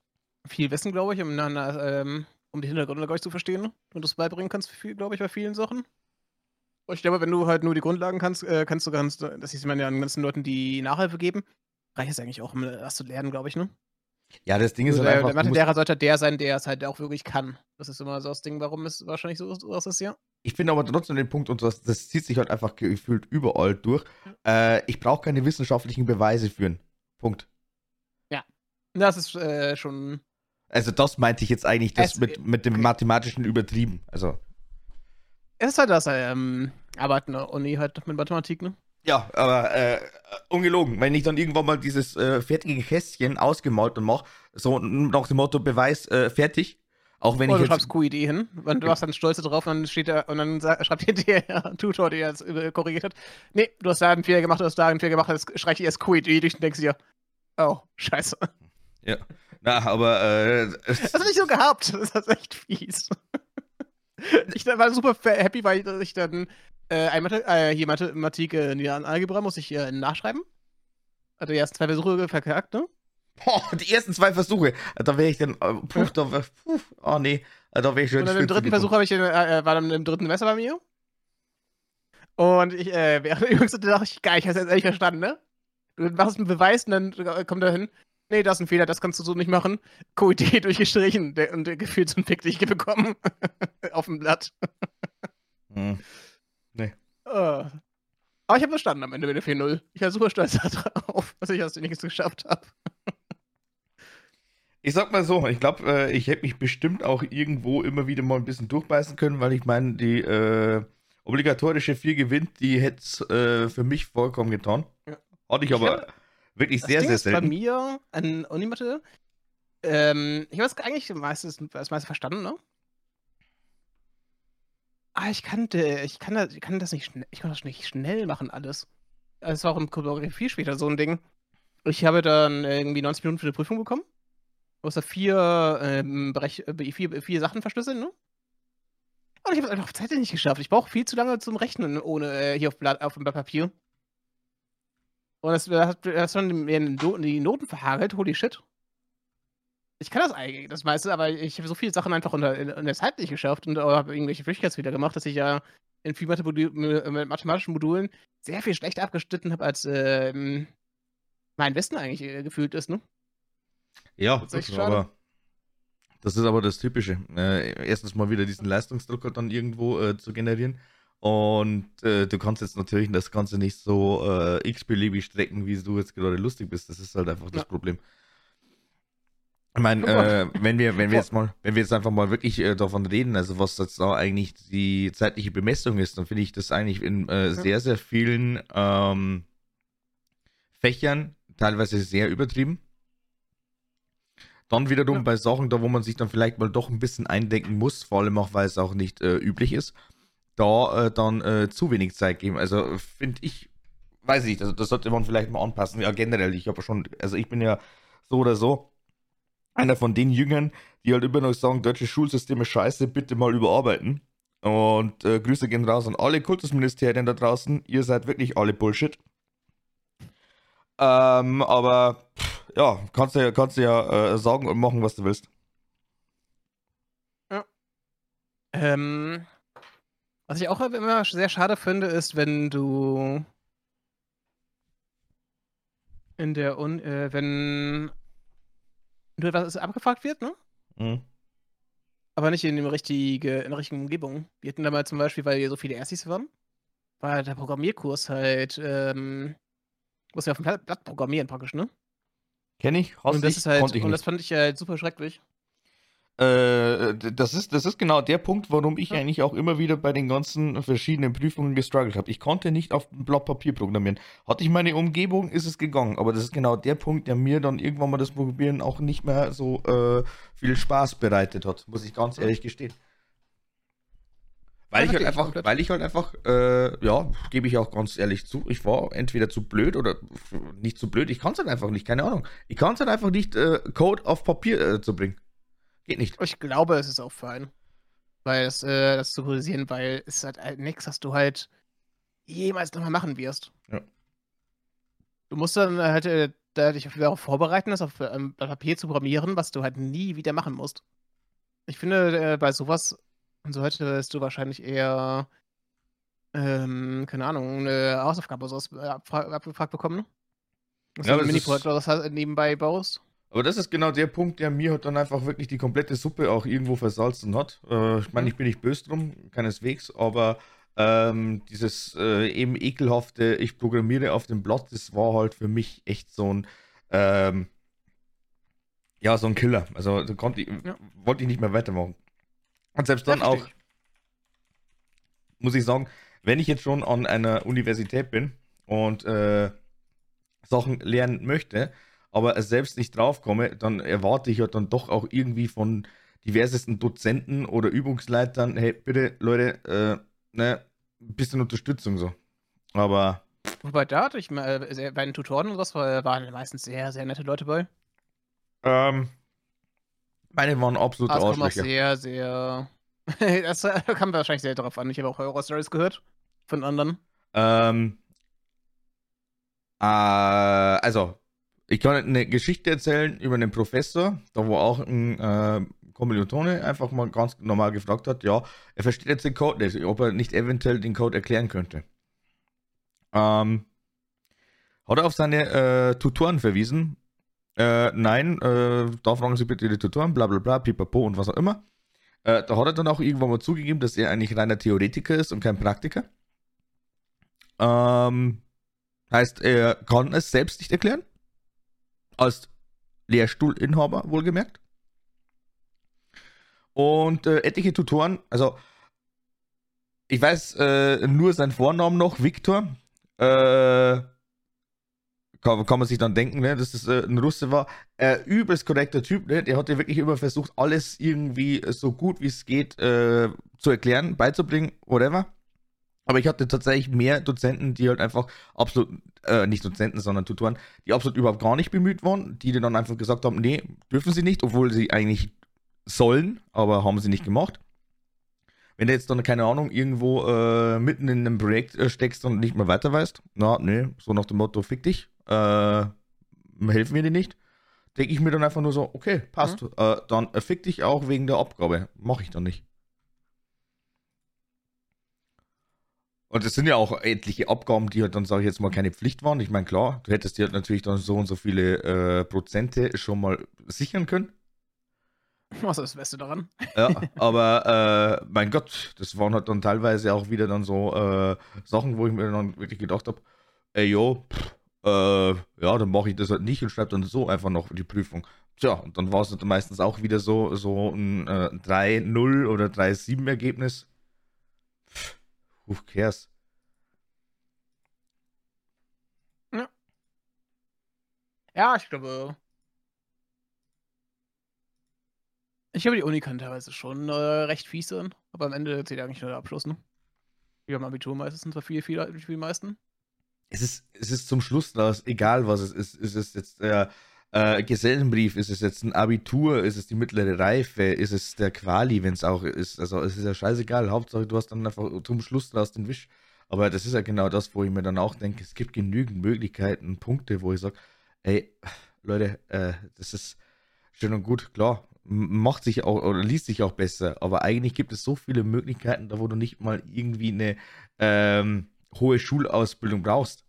viel Wissen, glaube ich, um, ähm, um die Hintergründe, glaube ich, zu verstehen. Und das beibringen kannst, glaube ich, bei vielen Sachen. Ich glaube, wenn du halt nur die Grundlagen kannst, äh, kannst du ganz, das sieht man ja an ganzen Leuten, die Nachhilfe geben, reicht es eigentlich auch, um das zu lernen, glaube ich, ne? Ja, das Ding ist also halt der, einfach. Der Mathelehrer sollte der sein, der es halt auch wirklich kann. Das ist immer so das Ding, warum es wahrscheinlich so was ist, ja. Ich finde aber trotzdem den Punkt, und das, das zieht sich halt einfach gefühlt überall durch. Äh, ich brauche keine wissenschaftlichen Beweise führen. Punkt. Ja. Das ist äh, schon. Also, das meinte ich jetzt eigentlich, das mit, mit dem mathematischen übertrieben. Also. Es ist halt das, ähm, Arbeiten an der Uni halt mit Mathematik, ne? Ja, aber äh, ungelogen, wenn ich dann irgendwann mal dieses äh, fertige Kästchen ausgemalt und mache, so nach dem Motto Beweis äh, fertig, auch wenn Oder ich du schreibst QID hin, und du hast dann Stolze drauf und dann steht da und dann schreibt hinterher der Tutor, der jetzt korrigiert hat. Nee, du hast da einen Fehler gemacht, du hast da einen Fehler gemacht, jetzt schreibt ihr erst QID durch und denkst dir, oh, scheiße. Ja. Na, aber äh, Das hab ich so gehabt. Das ist echt fies. Ich war super happy, weil ich dann äh, ein Mathe, äh, hier Mathematik äh, in Algebra muss ich äh, nachschreiben. Also die ersten zwei Versuche verkackt, ne? Boah, die ersten zwei Versuche. Da wäre ich dann. Äh, puh, da wär, puh, oh nee. Äh, da wäre ich schon. Und dann im dritten Versuch ich, äh, war dann im dritten Messer bei mir. Und ich, äh, während der Übungsstunde dachte ich, geil, ich hab's jetzt ehrlich verstanden, ne? Du machst einen Beweis und dann kommt er hin. Nee, das ist ein Fehler, das kannst du so nicht machen. QID durchgestrichen der, und der gefühlt so ein Pick dich bekommen. Auf dem Blatt. hm. Nee. Uh. Aber ich habe verstanden am Ende mit der 4-0. Ich war super stolz darauf, dass ich das wenigstens geschafft habe. Ich sag mal so, ich glaube, äh, ich hätte mich bestimmt auch irgendwo immer wieder mal ein bisschen durchbeißen können, weil ich meine, die äh, obligatorische 4 gewinnt, die hätte es äh, für mich vollkommen getan. Ja. Hatte ich aber ich wirklich sehr, Ding sehr selten. bei mir an Unimatte, ähm, ich habe es eigentlich meistens, das meiste verstanden, ne? Ah, ich kannte, ich kann, das, ich kann das nicht schnell, ich kann das nicht schnell machen, alles. Es war auch im Choreografie später so ein Ding. Ich habe dann irgendwie 90 Minuten für die Prüfung bekommen. Da vier, ähm, Bereich, äh, vier, vier Sachen verschlüsseln, ne? Und ich habe es einfach auf Zeit nicht geschafft. Ich brauche viel zu lange zum Rechnen ohne äh, hier auf, Blatt, auf dem Blatt Papier. Und das, das hat das schon die Noten verhagelt, holy shit. Ich kann das eigentlich, das meiste, aber ich habe so viele Sachen einfach unter, in, in der Zeit nicht geschafft und habe irgendwelche Flüchtigkeitsfehler gemacht, dass ich ja in vielen mathematischen Modulen sehr viel schlechter abgeschnitten habe, als äh, mein Wissen eigentlich äh, gefühlt ist, ne? Ja, das ist, aber, das ist aber das Typische. Äh, erstens mal wieder diesen Leistungsdruck dann irgendwo äh, zu generieren. Und äh, du kannst jetzt natürlich das Ganze nicht so äh, x-beliebig strecken, wie du jetzt gerade lustig bist. Das ist halt einfach das ja. Problem. Ich meine, äh, wenn wir, wenn wir jetzt mal, wenn wir jetzt einfach mal wirklich äh, davon reden, also was jetzt da eigentlich die zeitliche Bemessung ist, dann finde ich das eigentlich in äh, sehr, sehr vielen ähm, Fächern teilweise sehr übertrieben. Dann wiederum ja. bei Sachen, da wo man sich dann vielleicht mal doch ein bisschen eindenken muss, vor allem auch, weil es auch nicht äh, üblich ist, da äh, dann äh, zu wenig Zeit geben. Also finde ich, weiß ich nicht, also das sollte man vielleicht mal anpassen. Ja, generell, ich habe schon, also ich bin ja so oder so einer von den Jüngern, die halt immer noch sagen, deutsche Schulsysteme scheiße, bitte mal überarbeiten. Und äh, Grüße gehen raus an alle Kultusministerien da draußen. Ihr seid wirklich alle Bullshit. Ähm, aber pff, ja, kannst du ja, kannst du ja äh, sagen und machen, was du willst. Ja. Ähm, was ich auch immer sehr schade finde, ist, wenn du in der Un äh, wenn nur etwas abgefragt wird, ne? Mhm. Aber nicht in, dem richtige, in der richtigen Umgebung. Wir hatten damals zum Beispiel, weil wir so viele Erstis waren, war der Programmierkurs halt, ähm, muss ja auf dem Blatt programmieren praktisch, ne? Kenn ich, und das ist halt, und das fand ich halt super schrecklich. Äh, das, ist, das ist genau der Punkt, warum ich eigentlich auch immer wieder bei den ganzen verschiedenen Prüfungen gestruggelt habe. Ich konnte nicht auf ein Blatt Papier programmieren. Hatte ich meine Umgebung, ist es gegangen. Aber das ist genau der Punkt, der mir dann irgendwann mal das Probieren auch nicht mehr so äh, viel Spaß bereitet hat, muss ich ganz ehrlich gestehen. Weil ich, halt einfach, weil ich halt einfach, äh, ja, gebe ich auch ganz ehrlich zu, ich war entweder zu blöd oder nicht zu blöd, ich kann es halt einfach nicht, keine Ahnung. Ich kann es halt einfach nicht, äh, Code auf Papier äh, zu bringen. Geht nicht. Ich glaube, es ist auch fein. Weil das, äh, das zu kritisieren, weil es ist halt, halt nichts, was du halt jemals nochmal machen wirst. Ja. Du musst dann halt äh, dich darauf vorbereiten, das auf ähm, Papier zu programmieren, was du halt nie wieder machen musst. Ich finde, äh, bei sowas und so heute wirst du wahrscheinlich eher, ähm, keine Ahnung, eine Hausaufgabe oder sowas äh, abgefragt bekommen. Dass Ja, du ein Mini-Projekt oder was halt nebenbei baust. Aber das ist genau der Punkt, der mir dann einfach wirklich die komplette Suppe auch irgendwo versalzen hat. Äh, ich meine, Mhm. ich bin nicht böse drum, keineswegs, aber ähm, dieses äh, eben ekelhafte, ich programmiere auf dem Blatt, das war halt für mich echt so ein, ähm, ja, so ein Killer. Also da konnte ich, Ja. wollte ich nicht mehr weitermachen. Und selbst dann auch, muss ich sagen, wenn ich jetzt schon an einer Universität bin und äh, Sachen lernen möchte, aber selbst nicht draufkomme, dann erwarte ich ja dann doch auch irgendwie von diversesten Dozenten oder Übungsleitern, hey, bitte, Leute, äh, ne, ein bisschen Unterstützung so. Aber Wobei da hatte ich mal, äh, bei den Tutoren und was war- waren meistens sehr, sehr nette Leute bei. ähm, meine waren absolute Aber es kommt auch Arschlöcher. sehr, sehr. das äh, kam wahrscheinlich sehr darauf an. Ich habe auch Horror-Stories gehört von anderen. Ähm, äh, also, ich kann eine Geschichte erzählen über einen Professor, da wo auch ein äh, Kommilitone einfach mal ganz normal gefragt hat, ja, er versteht jetzt den Code nicht, ob er nicht eventuell den Code erklären könnte. Ähm, hat er auf seine äh, Tutoren verwiesen. Äh, nein, äh, da fragen Sie bitte die Tutoren, bla bla bla, pipapo und was auch immer. Äh, da hat er dann auch irgendwann mal zugegeben, dass er eigentlich reiner Theoretiker ist und kein Praktiker. Ähm, heißt, er kann es selbst nicht erklären. Als Lehrstuhlinhaber, wohlgemerkt. Und äh, etliche Tutoren, also ich weiß äh, nur seinen Vornamen noch, Viktor. Äh, kann, kann man sich dann denken, ne, dass das äh, ein Russe war. Äh, übelst korrekter Typ, ne? Der hat ja wirklich immer versucht, alles irgendwie so gut wie es geht äh, zu erklären, beizubringen, whatever. Aber ich hatte tatsächlich mehr Dozenten, die halt einfach absolut, äh, nicht Dozenten, sondern Tutoren, die absolut überhaupt gar nicht bemüht waren, die dann einfach gesagt haben, nee, dürfen sie nicht, obwohl sie eigentlich sollen, aber haben sie nicht gemacht. Wenn du jetzt dann, keine Ahnung, irgendwo äh, mitten in einem Projekt äh, steckst und nicht mehr weiter weißt, na, nee, so nach dem Motto, fick dich, äh, helfen wir dir nicht, denke ich mir dann einfach nur so, okay, passt, äh, dann äh, fick dich auch wegen der Abgabe. Mache ich dann nicht. Und es sind ja auch etliche Abgaben, die halt dann, sage ich jetzt mal, keine Pflicht waren. Ich meine, klar, du hättest dir halt natürlich dann so und so viele äh, Prozente schon mal sichern können. Was ist das Beste daran? Ja, aber äh, mein Gott, das waren halt dann teilweise auch wieder dann so äh, Sachen, wo ich mir dann wirklich gedacht habe, ey yo, pff, äh, ja, dann mache ich das halt nicht und schreibe dann so einfach noch die Prüfung. Tja, und dann war es halt meistens auch wieder so, so ein äh, 3-0 oder 3-7 Ergebnis. Pff, who cares? Ja, ich glaube. Ich glaube, die Uni kann teilweise schon äh, recht fies sein, aber am Ende zählt eigentlich nur der Abschluss, ne? Wie am Abitur meistens zwar viel, viel, die meisten. Es ist, es ist zum Schluss raus, egal was es ist. Ist es jetzt der äh, Gesellenbrief, ist es jetzt ein Abitur, ist es die mittlere Reife, ist es der Quali, wenn es auch ist. Also es ist ja scheißegal. Hauptsache, du hast dann einfach zum Schluss raus den Wisch. Aber das ist ja genau das, wo ich mir dann auch denke, es gibt genügend Möglichkeiten, Punkte, wo ich sage, ey, Leute, äh, das ist schön und gut, klar, macht sich auch oder liest sich auch besser, aber eigentlich gibt es so viele Möglichkeiten, da wo du nicht mal irgendwie eine ähm, hohe Schulausbildung brauchst.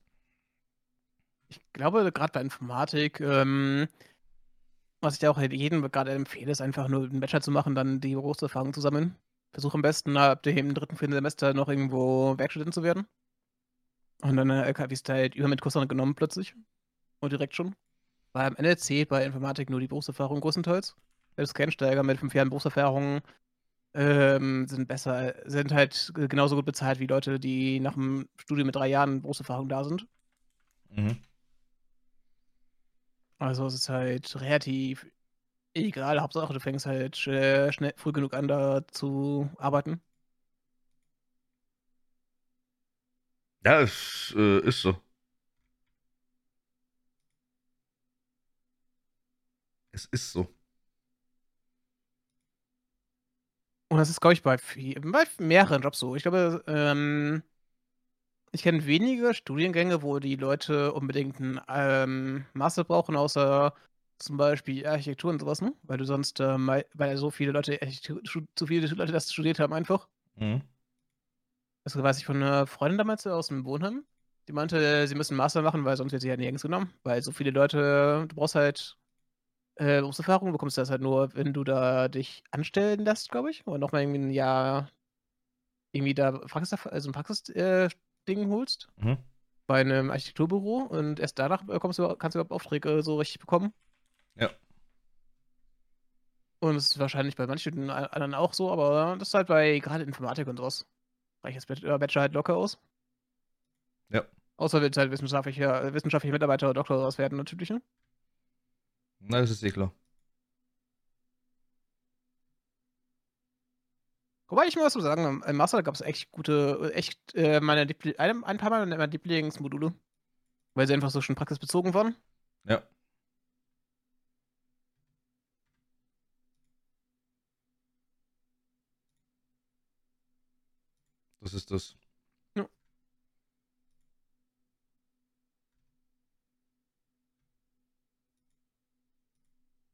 Ich glaube, gerade bei Informatik, ähm, was ich da auch jedem gerade empfehle, ist einfach nur einen Bachelor zu machen, dann die Berufserfahrung zu sammeln. Versuch am besten ab dem dritten, vierten Semester noch irgendwo Werkstudent zu werden. Und dann äh, wirst du halt über mit Kurs genommen plötzlich. Und direkt schon. Weil am Ende zählt bei Informatik nur die Berufserfahrung größtenteils. Selbst Kennsteiger mit fünf Jahren Berufserfahrung ähm, sind besser, sind halt genauso gut bezahlt wie Leute, die nach dem Studium mit drei Jahren Berufserfahrung da sind. Mhm. Also es ist halt relativ egal. Hauptsache, du fängst halt sch- schnell früh genug an, da zu arbeiten. Ja, es äh, ist so. Es ist so. Und das ist, glaube ich, bei, viel, bei mehreren Jobs so. Ich glaube, ähm, ich kenne wenige Studiengänge, wo die Leute unbedingt einen ähm, Master brauchen, außer zum Beispiel Architektur und sowas, ne? Weil du sonst, ähm, weil so viele Leute, zu viele Leute das studiert haben einfach. Mhm. Das weiß ich von einer Freundin damals aus dem Wohnheim. Die meinte, sie müssen Master machen, weil sonst wird sie halt nirgends genommen. Weil so viele Leute, du brauchst halt äh, Berufserfahrung, du bekommst das halt nur, wenn du da dich anstellen lässt, glaube ich. Oder nochmal irgendwie ein Jahr irgendwie da Praxis, also ein Praxis-Ding äh, holst. Mhm. Bei einem Architekturbüro und erst danach bekommst du, kannst du überhaupt Aufträge so richtig bekommen. Ja. Und es ist wahrscheinlich bei manchen anderen auch so, aber das ist halt bei gerade Informatik und sowas reicht das Bachelor halt locker aus. Ja. Außer wird halt wissenschaftlicher, wissenschaftlicher Mitarbeiter oder Doktor daraus werden, natürlich. Ne? Na, das ist eh klar. Wobei ich was zu sagen, im Master gab es echt gute, echt äh, meine ein, ein paar meiner Lieblingsmodule. Weil sie einfach so schon praxisbezogen waren. Ja. Das ist das. Ja.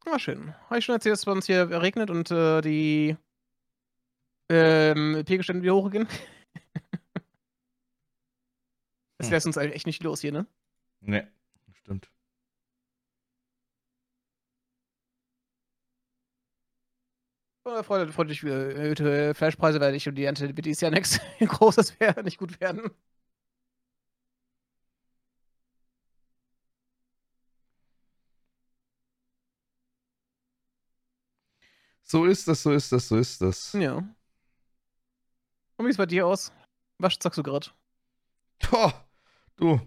Ah, schön. Habe ich schon erzählt, dass es bei uns hier regnet und äh, die ähm, Pegelstände wieder hochgehen? das hm. lässt uns eigentlich echt nicht los hier, ne? Ne, stimmt. Freut, freut mich für erhöhte Fleischpreise, weil ich und die Ernte wird dieses Jahr nichts Großes wäre, nicht gut werden. So ist das, so ist das, so ist das. Ja. Und wie es bei dir aus? Was sagst du gerade? Du,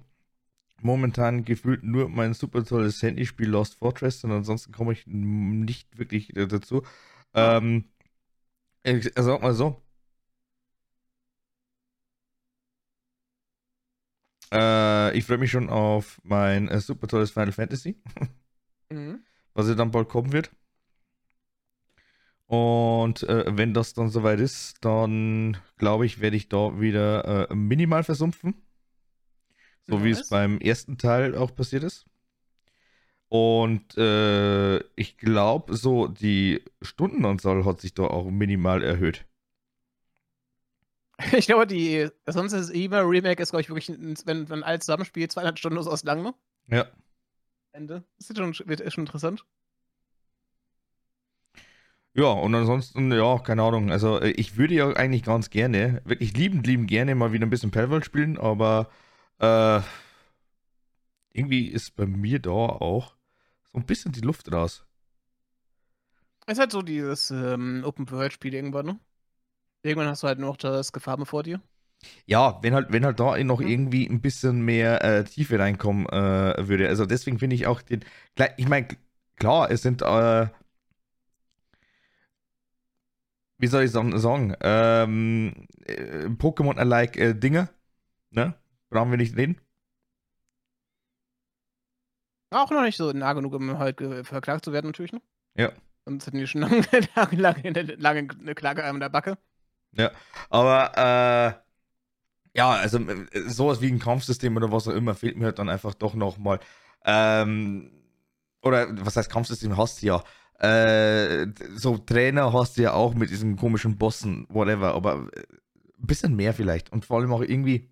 momentan gefühlt nur mein super tolles Handyspiel Lost Fortress und ansonsten komme ich nicht wirklich dazu. Ähm, ich sag mal so. Äh, ich freue mich schon auf mein äh, super tolles Final Fantasy. mhm. Was ja dann bald kommen wird. Und äh, wenn das dann soweit ist, dann glaube ich, werde ich da wieder äh, minimal versumpfen. So wie es beim ersten Teil auch passiert ist. Und äh, ich glaube, so die Stundenanzahl hat sich da auch minimal erhöht. Ich glaube, die sonst ist immer Remake ist, glaube ich, wirklich, wenn man alles zusammenspielt, 200 Stunden aus lang, ne? Ja. Ende. Das ist schon, wird schon interessant. Ja, und ansonsten, ja, keine Ahnung. Also, äh, ich würde ja eigentlich ganz gerne, wirklich liebend, liebend gerne mal wieder ein bisschen Palworld spielen, aber äh, irgendwie ist bei mir da auch so ein bisschen die Luft raus. Es ist halt so dieses ähm, Open-World-Spiel irgendwann, ne? Irgendwann hast du halt noch das Gefarbe vor dir. Ja, wenn halt, wenn halt da noch mhm. irgendwie ein bisschen mehr äh, Tiefe reinkommen äh, würde. Also deswegen finde ich auch den. Ich meine, klar, es sind äh, wie soll ich sagen, ähm, äh, Pokémon-alike äh, Dinge, ne? Brauchen wir nicht reden. Auch noch nicht so nah genug, um halt verklagt zu werden, natürlich. Ne? Ja. Sonst hätten wir schon lange, lange, lange eine Klage an der Backe. Ja, aber äh, ja, also äh, sowas wie ein Kampfsystem oder was auch immer fehlt mir halt dann einfach doch nochmal. Ähm, oder was heißt Kampfsystem hast du ja. Äh, so Trainer hast du ja auch mit diesen komischen Bossen, whatever, aber ein äh, bisschen mehr vielleicht und vor allem auch irgendwie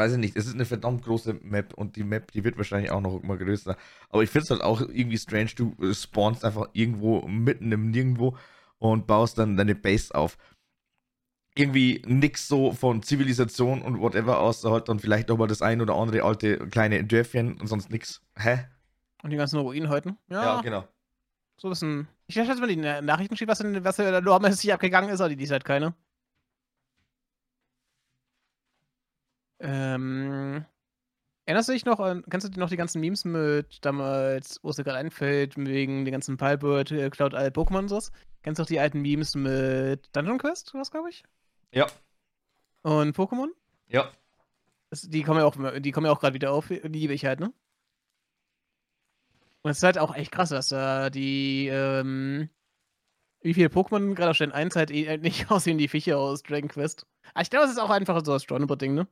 weiß ich nicht, es ist eine verdammt große Map und die Map, die wird wahrscheinlich auch noch immer größer. Aber ich finde es halt auch irgendwie strange, du spawnst einfach irgendwo mitten im Nirgendwo und baust dann deine Base auf. Irgendwie nix so von Zivilisation und whatever, außer halt dann vielleicht nochmal das ein oder andere alte kleine Dörfchen und sonst nix. Hä? Und die ganzen Ruinen heute? Ja, ja genau. So ein bisschen. Ich dass man die Nachrichten steht, was, in, was da normäßig abgegangen ist, aber die ist halt keine. Ähm, erinnerst du dich noch an, kennst du noch die ganzen Memes mit damals, wo es dir gerade einfällt, wegen den ganzen Palbird, äh, Cloud All Pokémon und sowas? Kennst du auch die alten Memes mit Dungeon Quest, was glaube ich? Ja. Und Pokémon? Ja. Das, die kommen ja auch, die kommen ja auch gerade wieder auf, die liebe ich halt, ne? Und es ist halt auch echt krass, dass da die, ähm, wie viele Pokémon gerade auf Stern 1 halt eh nicht aussehen wie die Viecher aus Dragon Quest. Aber ich glaube, es ist auch einfach so das Genre-Ding, ne?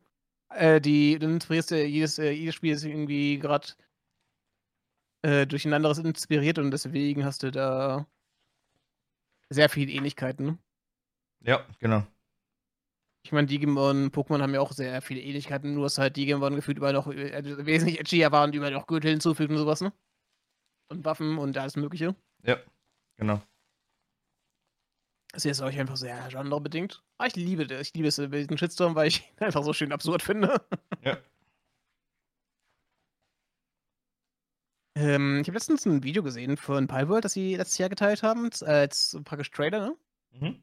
Äh, die, du inspirierst ja jedes, äh, jedes Spiel ist irgendwie gerade äh, durch ein anderes inspiriert und deswegen hast du da sehr viele Ähnlichkeiten, ne? Ja, genau. Ich meine, Digimon und Pokémon haben ja auch sehr viele Ähnlichkeiten, nur dass halt Digimon gefühlt überall noch äh, wesentlich edgier waren und überall noch Gürtel hinzufügen und sowas, ne? Und Waffen und alles Mögliche. Ja, genau. Das ist euch einfach sehr genrebedingt. Aber ich liebe das. Ich liebe es diesen Shitstorm, weil ich ihn einfach so schön absurd finde. Ja. ähm, ich habe letztens ein Video gesehen von Palworld, das sie letztes Jahr geteilt haben, als praktisch Trailer, ne? Mhm.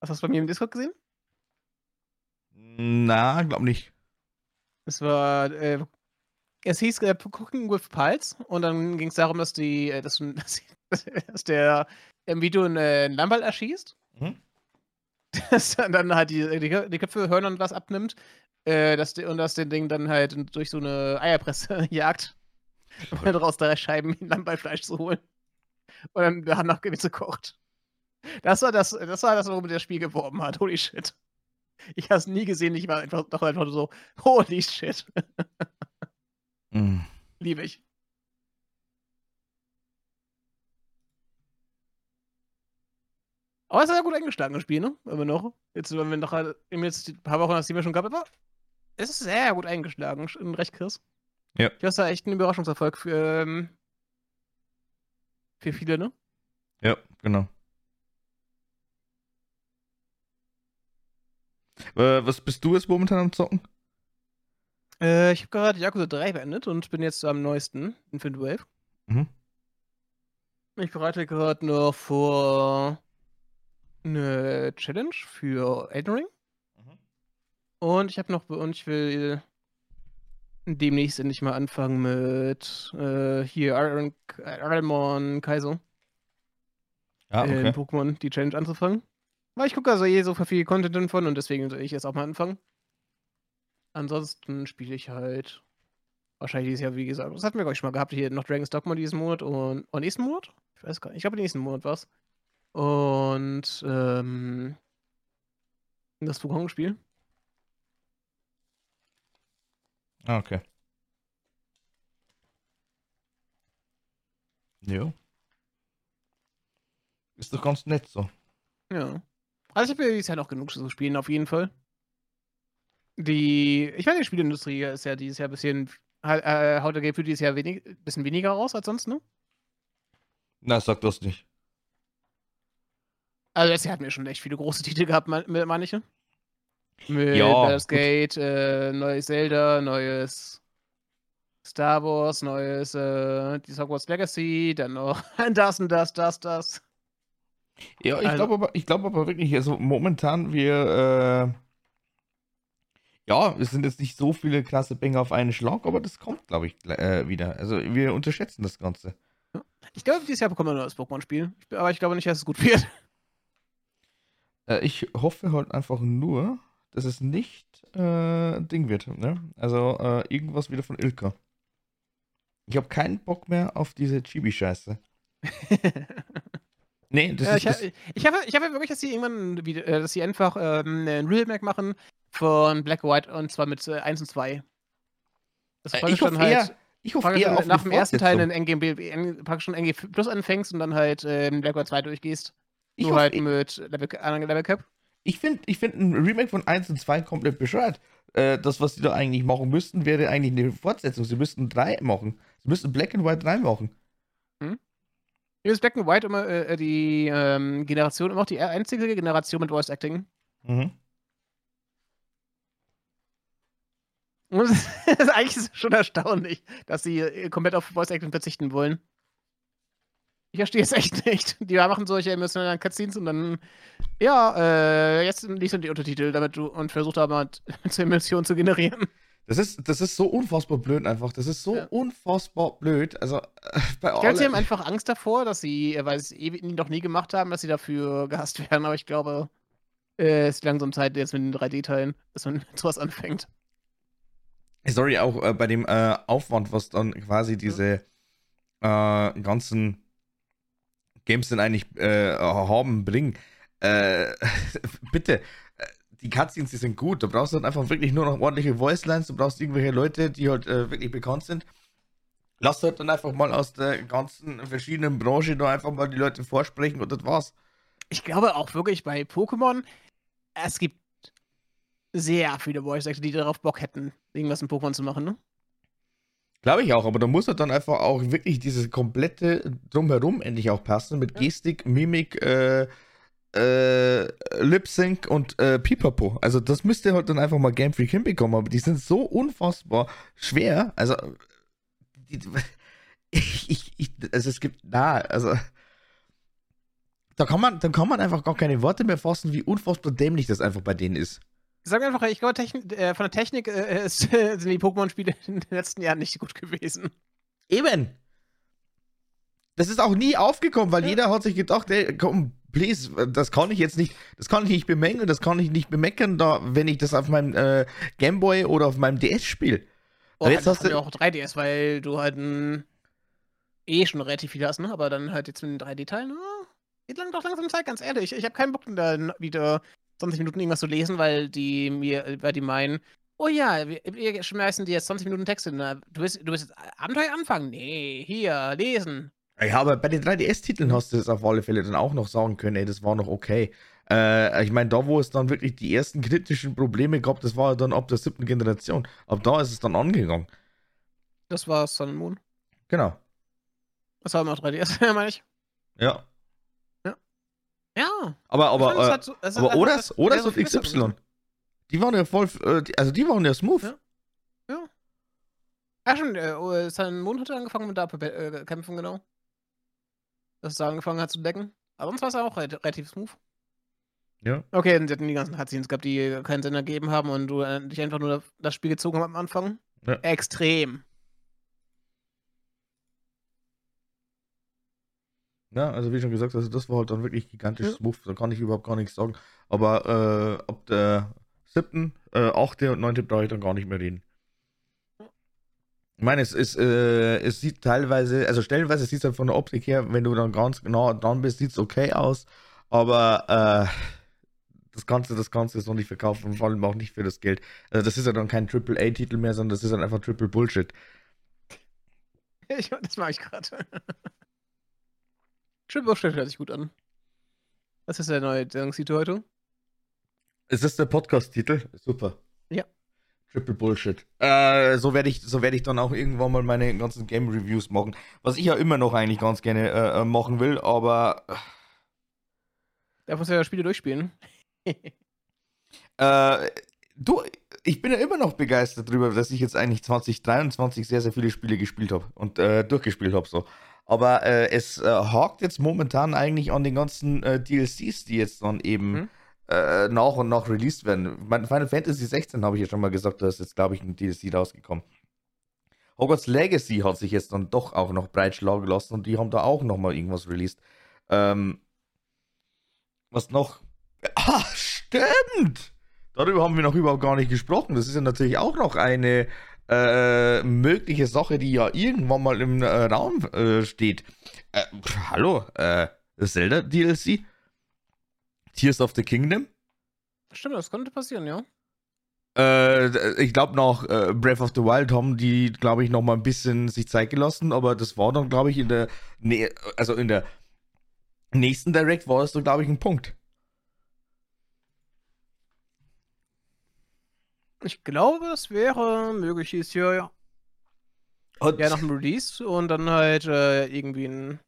Hast du das bei mir im Discord gesehen? Na, glaub nicht. Es war, äh, es hieß äh, Cooking with Pulse und dann ging es darum, dass die, äh, dass, dass, dass der im Video einen, äh, Lammball erschießt. Mhm. Dass dann halt die, die, die, Köpfe hören und was abnimmt. Äh, dass die, und dass den Ding dann halt durch so eine Eierpresse jagt. Um dann raus drei Scheiben Lammballfleisch zu holen. Und dann danach Gewitze kocht. Das war das, das war das, womit das Spiel geworben hat. Holy shit. Ich habe es nie gesehen, ich war einfach, doch einfach so, holy shit. Mm. Liebe ich. Aber es ist ja gut eingeschlagen, das Spiel, ne? Immer noch. Jetzt, wenn wir noch jetzt ein paar Wochen nach Steam schon gehabt, aber es ist sehr gut eingeschlagen, in Recht, Chris. Ja. Ich glaube, es war echt ein Überraschungserfolg für, ähm, für viele, ne? Ja, genau. Äh, was bist du jetzt momentan am Zocken? Äh, ich habe gerade Yakuza 3 beendet und bin jetzt am neuesten, Infinite Wave. Mhm. Ich bereite gerade noch vor eine Challenge für Elden Ring. Mhm. Und ich habe noch, und ich will demnächst endlich mal anfangen mit äh, hier Iron, Ironmon Kaizo. Ah, okay. In Pokémon die Challenge anzufangen. Weil ich gucke also eh so viel Content davon und deswegen soll ich jetzt auch mal anfangen. Ansonsten spiele ich halt wahrscheinlich dieses Jahr, wie gesagt, das hatten wir, glaube ich, schon mal gehabt, hier noch Dragon's Dogma diesen Monat und, und nächsten Monat? Ich weiß gar nicht. Ich glaube, nächsten Monat war es. Und ähm, das Wukong-Spiel. Ah, okay. Jo. Ist doch ganz nett so. Ja. Also ich habe ja dieses Jahr noch genug zu spielen, auf jeden Fall. Die, ich meine, die Spielindustrie ist ja dieses Jahr ein bisschen, äh, haut der für dieses Jahr wenig, bisschen weniger raus als sonst, ne? Na, sag das nicht. Also letztes Jahr hatten wir schon echt viele große Titel gehabt, meine ich. Mit ja, Baldur's Gate, äh, neues Zelda, neues Star Wars, neues äh, die Hogwarts Legacy, dann noch das und das, das, das. Ja, ich also, glaube aber, glaub aber wirklich, also momentan wir, äh, ja, es sind jetzt nicht so viele klasse Banger auf einen Schlag, aber das kommt, glaube ich, äh, wieder. Also wir unterschätzen das Ganze. Ich glaube, dieses Jahr bekommen wir ein neues Pokémon-Spiel. Aber ich glaube nicht, dass es gut wird. Äh, ich hoffe halt einfach nur, dass es nicht äh, Ding wird. Ne? Also äh, irgendwas wieder von Ilka. Ich habe keinen Bock mehr auf diese Chibi-Scheiße. nee, das äh, ist. Ich, das... ich, habe, ich habe wirklich, dass sie irgendwann, wieder, äh, dass sie einfach ähm, ein Remake machen von Black White und zwar mit äh, 1 und 2. Das äh, ich hoffe halt, eher, ich hoffe eher auf nach dem ersten Teil in NG, praktisch schon NG Plus anfängst und dann halt ähm, Black White 2 durchgehst. Ich Nur halt mit Level, Level Cap. Ich finde ich find ein Remake von 1 und 2 komplett bescheuert. Äh, das, was sie da eigentlich machen müssten, wäre eigentlich eine Fortsetzung. Sie müssten 3 machen. Sie müssten Black and White 3 machen. Hm? Hier ist Black and White immer äh, die ähm, Generation, immer auch die einzige Generation mit Voice Acting. Mhm. Und das ist eigentlich schon erstaunlich, dass sie äh, komplett auf Voice Acting verzichten wollen. Ich verstehe es echt nicht. Die machen solche emotionalen Cutscenes und dann, ja, äh, jetzt liest du die Untertitel, damit du und versucht aber zur Emotion zu generieren. Das ist, das ist so unfassbar blöd einfach. Das ist so ja. unfassbar blöd. Also, bei Ich glaube, sie haben einfach Angst davor, dass sie, äh, weil sie es ewig noch nie gemacht haben, dass sie dafür gehasst werden. Aber ich glaube, äh, es ist langsam Zeit jetzt mit den 3D-Teilen, dass man sowas anfängt. Sorry, auch äh, bei dem äh, Aufwand, was dann quasi diese äh, ganzen Games denn eigentlich äh, haben, bringen. Bitte, die Cutscenes, die sind gut. Du brauchst dann einfach wirklich nur noch ordentliche Voicelines. Du brauchst irgendwelche Leute, die halt äh, wirklich bekannt sind. Lass halt dann einfach mal aus der ganzen verschiedenen Branche da einfach mal die Leute vorsprechen und das war's. Ich glaube auch wirklich bei Pokémon, es gibt sehr viele Voice Actor, die darauf Bock hätten, irgendwas in Pokémon zu machen, ne? Glaube ich auch, aber da muss halt dann einfach auch wirklich dieses komplette Drumherum endlich auch passen mit Gestik, Mimik, äh, äh, Lip Sync und äh, Pipapo. Also das müsste halt dann einfach mal Game Freak hinbekommen, aber die sind so unfassbar schwer. Also die, ich, ich, also es gibt na, also da kann man, dann kann man einfach gar keine Worte mehr fassen, wie unfassbar dämlich das einfach bei denen ist. Sag einfach, ich glaube, äh, von der Technik äh, ist, sind die Pokémon-Spiele in den letzten Jahren nicht gut gewesen. Eben. Das ist auch nie aufgekommen, weil ja. jeder hat sich gedacht, ey, komm, please, das kann ich jetzt nicht, das kann ich nicht bemängeln, das kann ich nicht bemeckern, da, wenn ich das auf meinem äh, Gameboy oder auf meinem DS spiele. Oh, jetzt hast du auch 3DS, weil du halt ein, eh schon relativ viel hast, ne? Aber dann halt jetzt mit den 3D-Teilen, oh, geht lang doch langsam Zeit, ganz ehrlich. Ich habe keinen Bock, da wieder 20 Minuten irgendwas zu lesen, weil die mir, weil die meinen, oh ja, wir, wir schmeißen dir jetzt 20 Minuten Texte. Na, du willst, du willst jetzt Abenteuer anfangen? Nee, hier, lesen. Ja, aber bei den 3DS-Titeln hast du es auf alle Fälle dann auch noch sagen können, ey, das war noch okay. Äh, ich meine, da, wo es dann wirklich die ersten kritischen Probleme gab, das war dann ab der siebten Generation. Ab da ist es dann angegangen. Das war Sun Moon. Genau. Das war immer 3DS, meine ich. Ja. Ja. Aber, aber, äh, halt so, aber Odas, Odas und XY, die waren ja voll, äh, also die waren ja smooth. Ja. Ja, ja schon, äh, oh, sein Mond hat angefangen mit da äh, kämpfen, genau. Dass er angefangen hat zu decken. Aber sonst war es auch relativ smooth. Ja. Okay, und sie hatten die ganzen Cutscenes gehabt, die keinen Sinn ergeben haben und du äh, dich einfach nur das Spiel gezogen hast am Anfang. Ja. Extrem. Ja, also wie schon gesagt, also das war halt dann wirklich gigantisch ja. smooth, da kann ich überhaupt gar nichts sagen. Aber äh, ab der siebten, äh, achte und neunte brauche ich dann gar nicht mehr reden. Ich meine, es, ist, äh, es sieht teilweise, also stellenweise sieht es halt von der Optik her, wenn du dann ganz genau dran bist, sieht es okay aus. Aber äh, das Ganze, das Ganze ist noch nicht verkaufen, vor allem auch nicht für das Geld. Also das ist ja dann kein Triple-A-Titel mehr, sondern das ist dann einfach Triple Bullshit. Ich, das mache ich gerade. Triple Bullshit hört sich gut an. Was ist der neue Sendungstitel heute? Ist das der Podcast-Titel? Super. Triple Bullshit. Äh, so werde ich, so werd ich dann auch irgendwann mal meine ganzen Game-Reviews machen. Was ich ja immer noch eigentlich ganz gerne äh, äh machen will, aber. Äh, da muss ja das Spiel durchspielen. äh, du, ich bin ja immer noch begeistert darüber, dass ich jetzt eigentlich 2023 sehr, sehr viele Spiele gespielt habe und äh, durchgespielt habe. So. Aber es hakt jetzt momentan eigentlich an den ganzen DLCs, die jetzt dann eben mhm. Äh, nach und nach released werden. Final Fantasy 16 habe ich ja schon mal gesagt, da ist jetzt, glaube ich, ein DLC rausgekommen. Hogwarts Legacy hat sich jetzt dann doch auch noch breitschlagen lassen und die haben da auch noch mal irgendwas released. Ähm, was noch? Ah, stimmt! Darüber haben wir noch überhaupt gar nicht gesprochen. Das ist ja natürlich auch noch eine äh, mögliche Sache, die ja irgendwann mal im äh, Raum äh, steht. Äh, hallo, äh, Zelda DLC? Tears of the Kingdom? Stimmt, das könnte passieren, ja. Äh, ich glaube noch Breath of the Wild haben die, glaube ich, noch mal ein bisschen sich Zeit gelassen, aber das war dann, glaube ich, in der, ne also in der nächsten Direct war das so, glaube ich, ein Punkt. Ich glaube, es wäre möglich ist hier, ja. Und ja, nach dem Release und dann halt äh, irgendwie ein.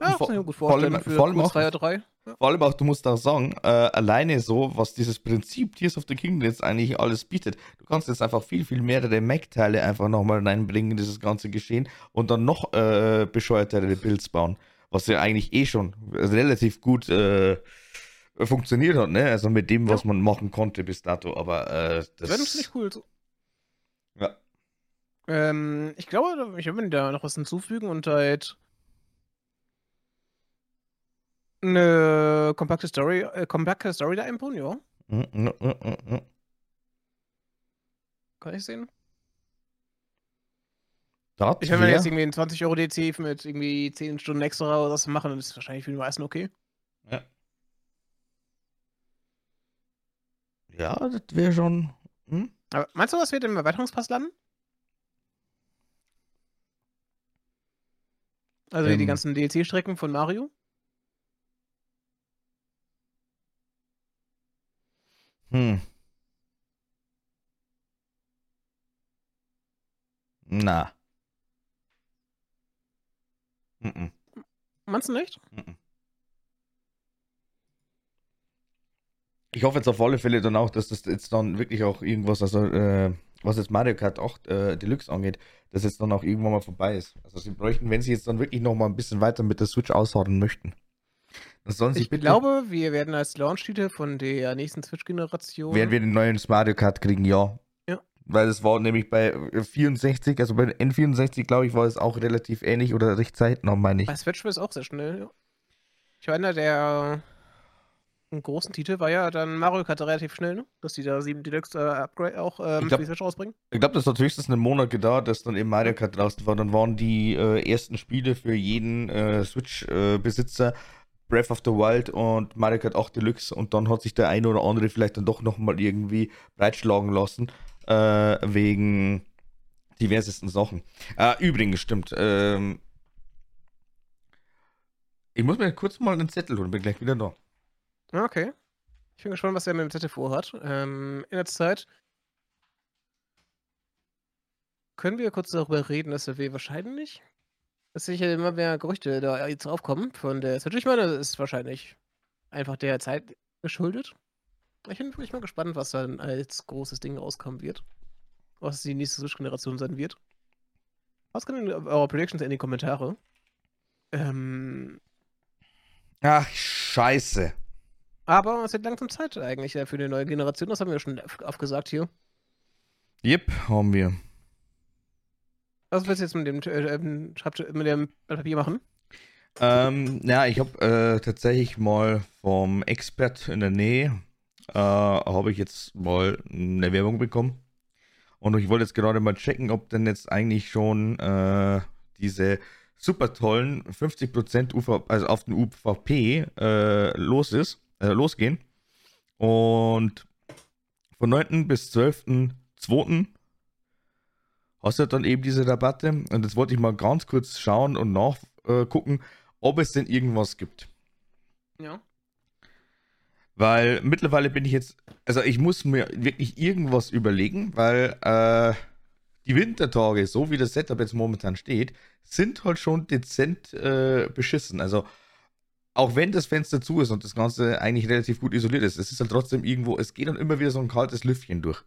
Ja, vor, vor allem, für vor allem auch, 3. Ja. Vor allem auch, du musst auch sagen, äh, alleine so, was dieses Prinzip Tears of the Kingdom jetzt eigentlich alles bietet. Du kannst jetzt einfach viel, viel mehrere Mac-Teile einfach nochmal reinbringen in dieses ganze Geschehen und dann noch äh, bescheuertere Builds bauen. Was ja eigentlich eh schon relativ gut äh, funktioniert hat, ne? Also mit dem, was ja. man machen konnte bis dato, aber äh, das. Ist nicht cool. So. Ja. Ähm, ich glaube, ich würde da noch was hinzufügen und halt eine kompakte Story, äh, kompakte Story da einbauen, ja. Mm, mm, mm, Kann ich sehen? Das Ich wenn wir wär- jetzt irgendwie einen 20 Euro DC mit irgendwie 10 Stunden extra oder was machen, dann ist es wahrscheinlich für die meisten okay. Ja, das wäre schon. Hm? Aber meinst du, das wird im Erweiterungspass landen? Also die Ähm. ganzen DLC-Strecken von Mario? Hm. Na. Mhm. Meinst du nicht? Mhm. Ich hoffe jetzt auf alle Fälle dann auch, dass das jetzt dann wirklich auch irgendwas, also äh, was jetzt Mario Kart 8 äh, Deluxe angeht, dass jetzt dann auch irgendwann mal vorbei ist. Also sie bräuchten, wenn sie jetzt dann wirklich noch mal ein bisschen weiter mit der Switch ausharren möchten, sie Ich glaube, wir werden als Launch-Titel von der nächsten Switch-Generation. werden wir den neuen Mario Kart kriegen, ja. Ja. Weil es war nämlich bei 64, also bei N64, glaube ich, war es auch relativ ähnlich oder recht zeitnah, meine ich. Bei Switch ist auch sehr schnell. Ja. Ich meine, der einen großen Titel war ja dann Mario Kart relativ schnell, ne? dass die da 7 Deluxe äh, Upgrade auch ähm, Ich glaub- für die Switch rausbringen. Ich glaube, das hat höchstens einen Monat gedauert, dass dann eben Mario Kart draußen war. Dann waren die äh, ersten Spiele für jeden äh, Switch-Besitzer Breath of the Wild und Mario Kart 8 Deluxe und dann hat sich der eine oder andere vielleicht dann doch nochmal irgendwie breitschlagen lassen, äh, wegen diversesten Sachen. Äh, übrigens, stimmt. Ähm, ich muss mir kurz mal einen Zettel holen, bin gleich wieder da. Ja, Okay. Ich bin gespannt, was er mit dem Zettel vorhat. Ähm, in der Zeit können wir kurz darüber reden, dass wir wahrscheinlich, dass sicher immer mehr Gerüchte da jetzt aufkommen von der Switch. Ich meine, das ist wahrscheinlich einfach der Zeit geschuldet. Ich bin wirklich mal gespannt, was dann als großes Ding rauskommen wird. Was die nächste Switch-Generation sein wird. Was können eure Predictions in die Kommentare? Ähm, Ach, scheiße. aber es wird langsam Zeit eigentlich äh, für die neue Generation. Das haben wir schon aufgesagt hier. Yep, haben wir. Was willst du jetzt mit dem, äh, ähm, Schreibtisch- mit dem Blatt Papier machen? Ähm, ja, ich habe äh, tatsächlich mal vom Expert in der Nähe, äh, habe ich jetzt mal eine Werbung bekommen. Und ich wollte jetzt gerade mal checken, ob denn jetzt eigentlich schon äh, diese super tollen 50% UV, also auf den UVP äh, los ist, äh, losgehen. Und von 9. bis 12.2. hast du dann eben diese Rabatte. Und jetzt wollte ich mal ganz kurz schauen und nachgucken, ob es denn irgendwas gibt. Ja. Weil mittlerweile bin ich jetzt, also ich muss mir wirklich irgendwas überlegen, weil äh, die Wintertage, so wie das Setup jetzt momentan steht, sind halt schon dezent äh, beschissen. Also auch wenn das Fenster zu ist und das Ganze eigentlich relativ gut isoliert ist, es ist halt trotzdem irgendwo, es geht dann immer wieder so ein kaltes Lüftchen durch.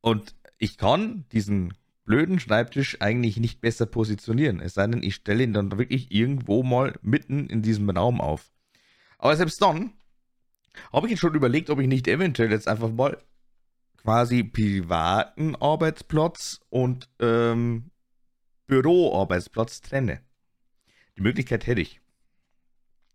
Und ich kann diesen blöden Schreibtisch eigentlich nicht besser positionieren, es sei denn, ich stelle ihn dann wirklich irgendwo mal mitten in diesem Raum auf. Aber selbst dann habe ich jetzt schon überlegt, ob ich nicht eventuell jetzt einfach mal quasi privaten Arbeitsplatz und ähm, Büroarbeitsplatz trenne. Die Möglichkeit hätte ich.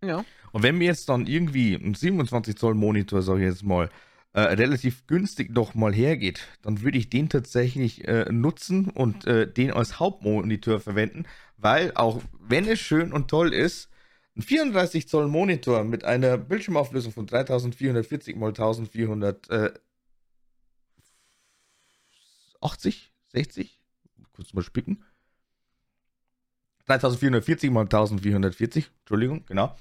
Ja. Und wenn mir jetzt dann irgendwie ein 27 Zoll Monitor, sag ich jetzt mal, äh, relativ günstig noch mal hergeht, dann würde ich den tatsächlich äh, nutzen und äh, den als Hauptmonitor verwenden, weil auch wenn es schön und toll ist, ein 34 Zoll Monitor mit einer Bildschirmauflösung von 3440 x 1480, 60, kurz mal spicken. 3440 x 1440, Entschuldigung, genau.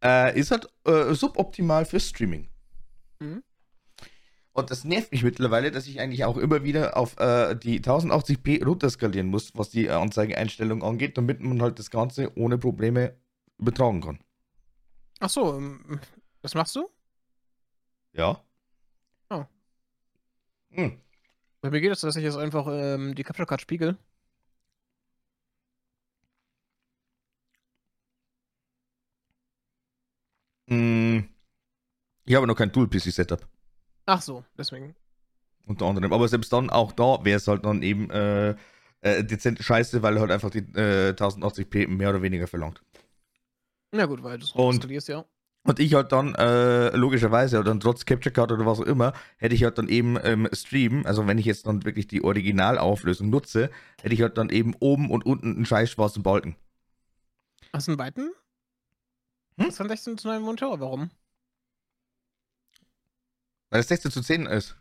Äh, ist halt äh, suboptimal für Streaming. Mhm. Und das nervt mich mittlerweile, dass ich eigentlich auch immer wieder auf äh, die 1080p runterskalieren muss, was die äh, Anzeigeneinstellung angeht, damit man halt das Ganze ohne Probleme übertragen kann. Ach so, ähm, das machst du? Ja. Oh. Hm. Bei mir geht es, dass ich jetzt einfach ähm, die Capture Card spiegel. Hm. Ich habe noch kein Tool-PC-Setup. Ach so, deswegen. Unter anderem. Aber selbst dann, auch da wäre es halt dann eben äh, äh, dezent scheiße, weil er halt einfach die äh, 1080p mehr oder weniger verlangt. Na gut, weil du es installierst, ja. Und ich halt dann, äh, logischerweise, dann trotz Capture Card oder was auch immer, hätte ich halt dann eben im Stream, also wenn ich jetzt dann wirklich die Originalauflösung nutze, hätte ich halt dann eben oben und unten einen scheiß schwarzen Balken. Hast du einen weiten? Hm? Das ist ein 16 zu 9 Monitor, warum? Weil es 16 zu 10 ist.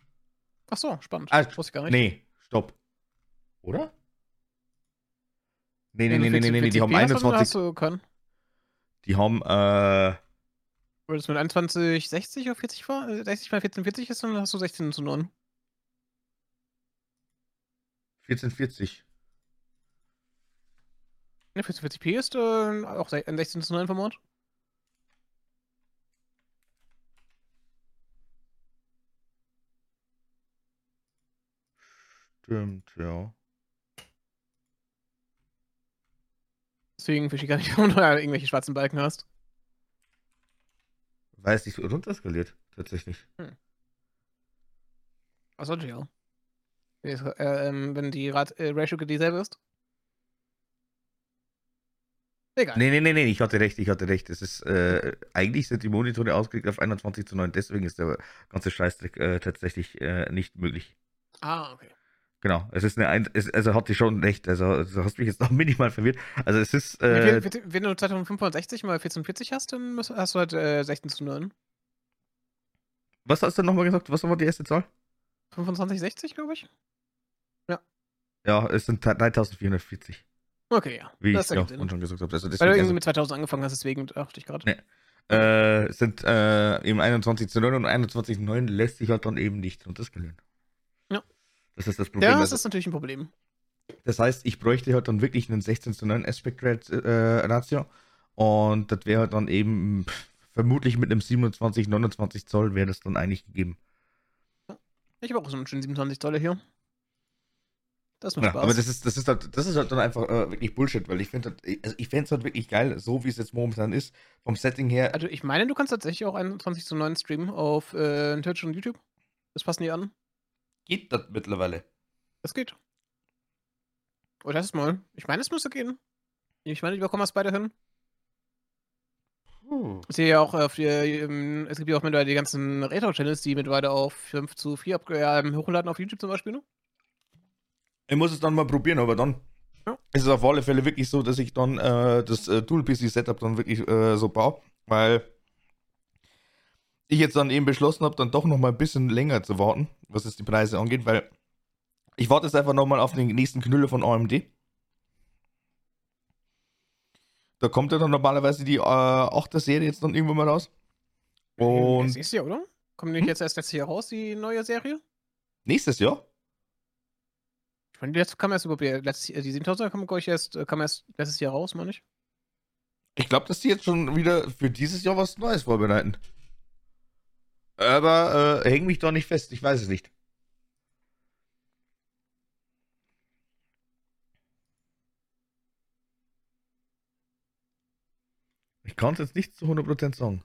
Ach so, spannend. Ah, Wusste ich gar nicht. Nee, stopp. Oder? Nee, nee, nee, du nee, nee, nee, die 40p haben hast, dann 21. Hast du können. Die haben, äh, Wenn das mit 21, 60 auf 40 war, äh, 60 mal 14, 40 ist, dann hast du 16 zu 9. 1440. Ne, 1440p ist äh, auch ein 16 zu 9 Format. Stimmt, ja. Deswegen verstehe ich gar nicht, warum du da irgendwelche schwarzen Balken hast. Weiß nicht, runterskaliert, tatsächlich. Was sollte ja. Äh, ähm, wenn die Rat äh, Ratio dieselbe ist. Egal. Nee, nee, nee, nee, ich hatte recht, ich hatte recht. Es ist, äh, eigentlich sind die Monitore ausgelegt auf 21 zu 9, deswegen ist der ganze Scheißdreck äh, tatsächlich äh, nicht möglich. Ah, okay. Genau, es ist eine, ein es, also hatte ich schon recht, also du hast mich jetzt noch minimal verwirrt. Also es ist, äh, viel- Wenn du 2560 mal 1440 hast, dann hast du halt äh, 16 zu 9. was hast du nochmal gesagt? Was war die erste Zahl? 2560, glaube ich. Ja, es sind 3440, Okay, ja. wie ich das ja Sinn. vorhin schon gesagt habe. Also Weil du irgendwie also, mit 2000 angefangen hast, deswegen dachte ich gerade. Nee. äh, sind äh, eben 21 zu 9 und 21 zu 9 lässt sich halt dann eben nicht runterskalieren. Ja. Das ist das Problem. Ja, das also, ist natürlich ein Problem. Das heißt, ich bräuchte halt dann wirklich einen 16 zu 9 Aspect Rate, äh, Ratio. Und das wäre halt dann eben vermutlich mit einem 27, 29 Zoll wäre das dann eigentlich gegeben. Ich habe auch so einen schönen 27 Dollar hier. Das macht Ja, Spaß. aber das ist, das ist halt, das ist halt dann einfach äh, wirklich Bullshit, weil ich finde, halt, also ich fände es halt wirklich geil, so wie es jetzt momentan ist, vom Setting her. also ich meine, du kannst tatsächlich auch 21 zu 9 streamen auf äh, Twitch und YouTube. Das passen die an. Geht das mittlerweile. Das geht. Oh, das ist mal. Ich meine, es müsste gehen. Ich meine, die bekommen das beide hin. Puh. Ich sehe ja auch auf die, ähm, es gibt ja auch mittlerweile die ganzen Retro-Channels, die mittlerweile auf 5 zu 4 ab, äh, hochladen auf YouTube zum Beispiel. Ne? Ich muss es dann mal probieren, aber dann Ja. ist es auf alle Fälle wirklich so, dass ich dann äh, das äh, Dual-PC-Setup dann wirklich äh, so baue, weil ich jetzt dann eben beschlossen habe, dann doch noch mal ein bisschen länger zu warten, was jetzt die Preise angeht, weil ich warte jetzt einfach noch mal auf den nächsten Knülle von AMD. Da kommt ja dann normalerweise die äh, 8er Serie jetzt dann irgendwann mal raus. Und Das ist ja, oder? Kommt nicht Hm? jetzt erst letztes Jahr raus, die neue Serie? nächstes Jahr? Ich meine, die letzte kam erst über letztes, äh, die 7000er kam, glaub ich, erst, äh, kam erst letztes Jahr raus, meine ich. Ich glaube, dass die jetzt schon wieder für dieses Jahr was Neues vorbereiten. Aber äh, häng mich doch nicht fest, ich weiß es nicht. Ich kann es jetzt nicht zu 100% sagen.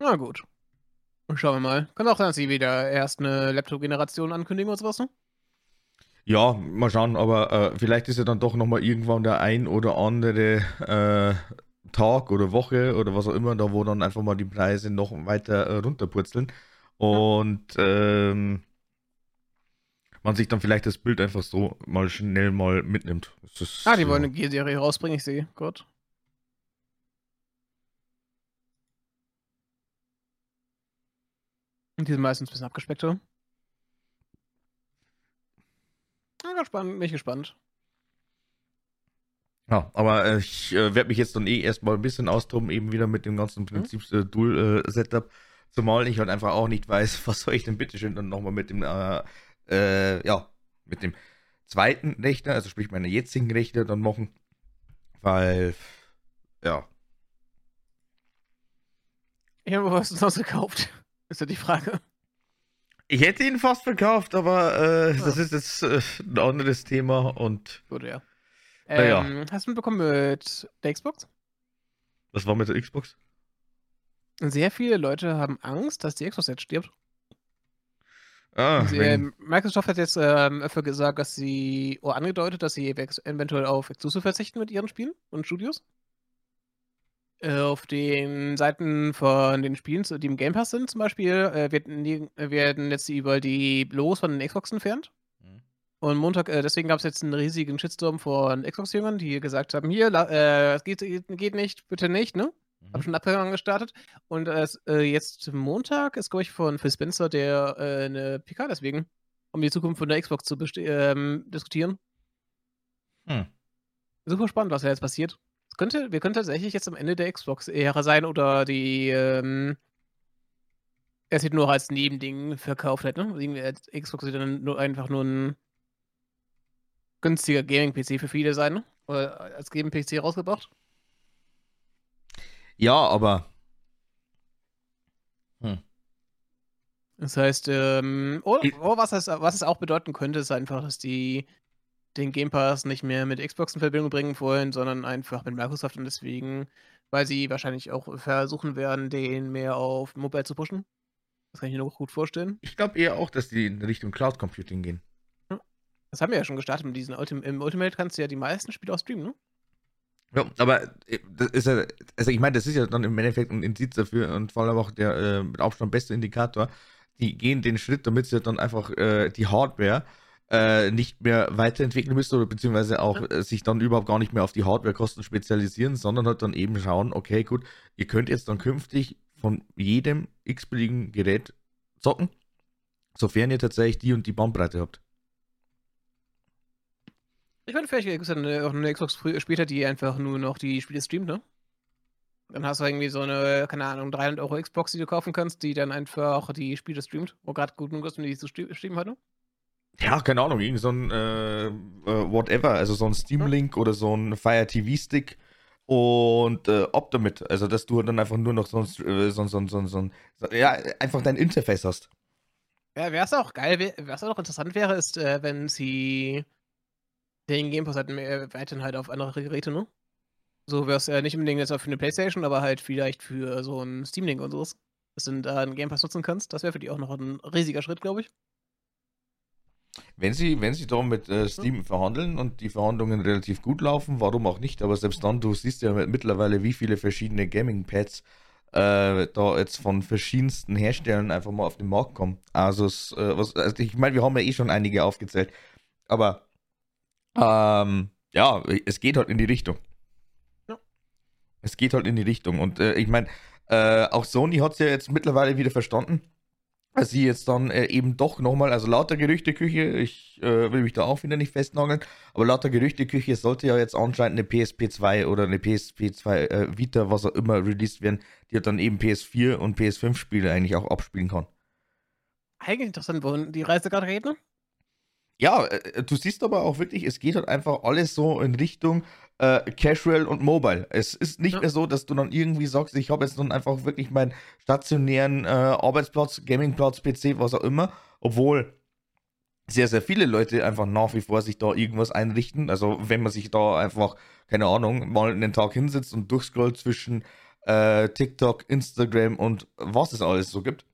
Na gut. Schauen wir mal. Kann auch sein, dass sie wieder erst eine Laptop-Generation ankündigen oder sowas, ne? Ja, mal schauen, aber äh, vielleicht ist ja dann doch nochmal irgendwann der ein oder andere äh, Tag oder Woche oder was auch immer, da wo dann einfach mal die Preise noch weiter äh, runterpurzeln und ähm, man sich dann vielleicht das Bild einfach so mal schnell mal mitnimmt. Ist, Ah, die ja. wollen eine G-Serie rausbringen, ich sehe. Gott. Und die sind meistens ein bisschen abgespeckter. Ja, spannend, bin ich gespannt. Ja, aber äh, ich äh, werde mich jetzt dann eh erstmal ein bisschen austoben, eben wieder mit dem ganzen Prinzip äh, Dual-Setup. Zumal ich halt einfach auch nicht weiß, was soll ich denn bitteschön dann nochmal mit dem, äh, äh, ja, mit dem zweiten Rechner, also sprich meiner jetzigen Rechner dann machen. Weil, ja, Ich habe was sonst gekauft. Ist ja die Frage. Ich hätte ihn fast verkauft, aber äh, Ja. das ist jetzt äh, ein anderes Thema und Gut, ja. Naja. Ähm, Hast du mitbekommen mit der Xbox? was war mit der Xbox? Sehr viele Leute haben Angst, dass die Xbox jetzt stirbt. Ah, Sie, ähm, Microsoft hat jetzt ähm, öfter gesagt, dass sie, oder angedeutet, dass sie eventuell auf Exclusive verzichten mit ihren Spielen und Studios. Äh, auf den Seiten von den Spielen, die im Game Pass sind zum Beispiel, äh, werden, die, äh, werden jetzt überall die Logos von den Xbox entfernt. Mhm. Und Montag, äh, deswegen gab es jetzt einen riesigen Shitstorm von Xbox-Jüngern, die gesagt haben, hier, la- äh, es geht, geht nicht, bitte nicht, ne? Haben Mhm. schon Abhörungen gestartet. Und es, jetzt Montag ist, glaube ich, von Phil Spencer der eine PK deswegen, um die Zukunft von der Xbox zu ähm, diskutieren. Hm. Super spannend, was da jetzt passiert. Könnte, wir könnten tatsächlich jetzt am Ende der Xbox-Ära sein oder die ähm, es wird nur als Nebending verkauft hat, ne? Irgendwie als Xbox wird dann nur einfach nur ein günstiger Gaming-PC für viele sein, ne? Oder als Gaming-PC rausgebracht. Ja, aber. Hm. Das heißt, ähm, oh, Ich- oh, was, es, was es auch bedeuten könnte, ist einfach, dass die den Game Pass nicht mehr mit Xbox in Verbindung bringen wollen, sondern einfach mit Microsoft und deswegen, weil sie wahrscheinlich auch versuchen werden, den mehr auf Mobile zu pushen. Das kann ich mir noch gut vorstellen. Ich glaube eher auch, dass die in Richtung Cloud Computing gehen. Das haben wir ja schon gestartet mit diesen Ultim Im Ultimate kannst du ja die meisten Spiele auch streamen, ne? Ja, aber äh, das ist ja, also ich meine, das ist ja dann im Endeffekt ein Indiz dafür und vor allem auch der äh, mit Abstand beste Indikator. Die gehen den Schritt, damit sie dann einfach äh, die Hardware äh, nicht mehr weiterentwickeln müssen oder beziehungsweise auch äh, sich dann überhaupt gar nicht mehr auf die Hardwarekosten spezialisieren, sondern halt dann eben schauen, okay, gut, ihr könnt jetzt dann künftig von jedem x-beliebigen Gerät zocken, sofern ihr tatsächlich die und die Bandbreite habt. Ich meine, vielleicht gibt es dann äh, auch eine Xbox früh, später, die einfach nur noch die Spiele streamt, ne? Dann hast du irgendwie so eine, keine Ahnung, 300 Euro Xbox, die du kaufen kannst, die dann einfach die Spiele streamt. Wo gerade gut genug ist, wenn die zu stre- streamen hat, ne? Ja, keine Ahnung, irgend so ein äh, äh, whatever, also so ein Steam Link oder so ein Fire TV Stick und äh, ob damit, also dass du dann einfach nur noch so ein, äh, so, so, so, so, ja, einfach dein Interface hast. Ja, wäre es auch geil, was auch interessant wäre, ist, äh, wenn sie den Game Pass halt weiterhin halt auf andere Geräte, ne? So wäre es äh, nicht unbedingt jetzt für eine Playstation, aber halt vielleicht für so ein Steam Link und sowas. Dass du da einen Game Pass nutzen kannst. Das wäre für die auch noch ein riesiger Schritt, glaube ich. Wenn sie, wenn sie da mit äh, Steam verhandeln und die Verhandlungen relativ gut laufen, warum auch nicht, aber selbst dann, du siehst ja mittlerweile, wie viele verschiedene Gaming-Pads äh, da jetzt von verschiedensten Herstellern einfach mal auf den Markt kommen. Also, es, äh, was, also ich meine, wir haben ja eh schon einige aufgezählt, aber ähm, ja, es geht halt in die Richtung. Ja. Es geht halt in die Richtung und äh, ich meine, äh, auch Sony hat es ja jetzt mittlerweile wieder verstanden sie jetzt dann äh, eben doch nochmal, also lauter Gerüchteküche, ich äh, will mich da auch wieder nicht festnageln, aber lauter Gerüchteküche sollte ja jetzt anscheinend eine PSP 2 oder eine PSP 2 äh, Vita, was auch immer, released werden, die dann eben PS4 und PS5 Spiele eigentlich auch abspielen kann. Eigentlich interessant, wohin die Reise gerade geht, ne? Ja, äh, du siehst aber auch wirklich, es geht halt einfach alles so in Richtung äh, Casual und Mobile. Es ist nicht Ja. mehr so, dass du dann irgendwie sagst, ich habe jetzt dann einfach wirklich meinen stationären äh, Arbeitsplatz, Gamingplatz, PC, was auch immer, obwohl sehr, sehr viele Leute einfach nach wie vor sich da irgendwas einrichten. Also wenn man sich da einfach, keine Ahnung, mal einen Tag hinsetzt und durchscrollt zwischen äh, TikTok, Instagram und was es alles so gibt.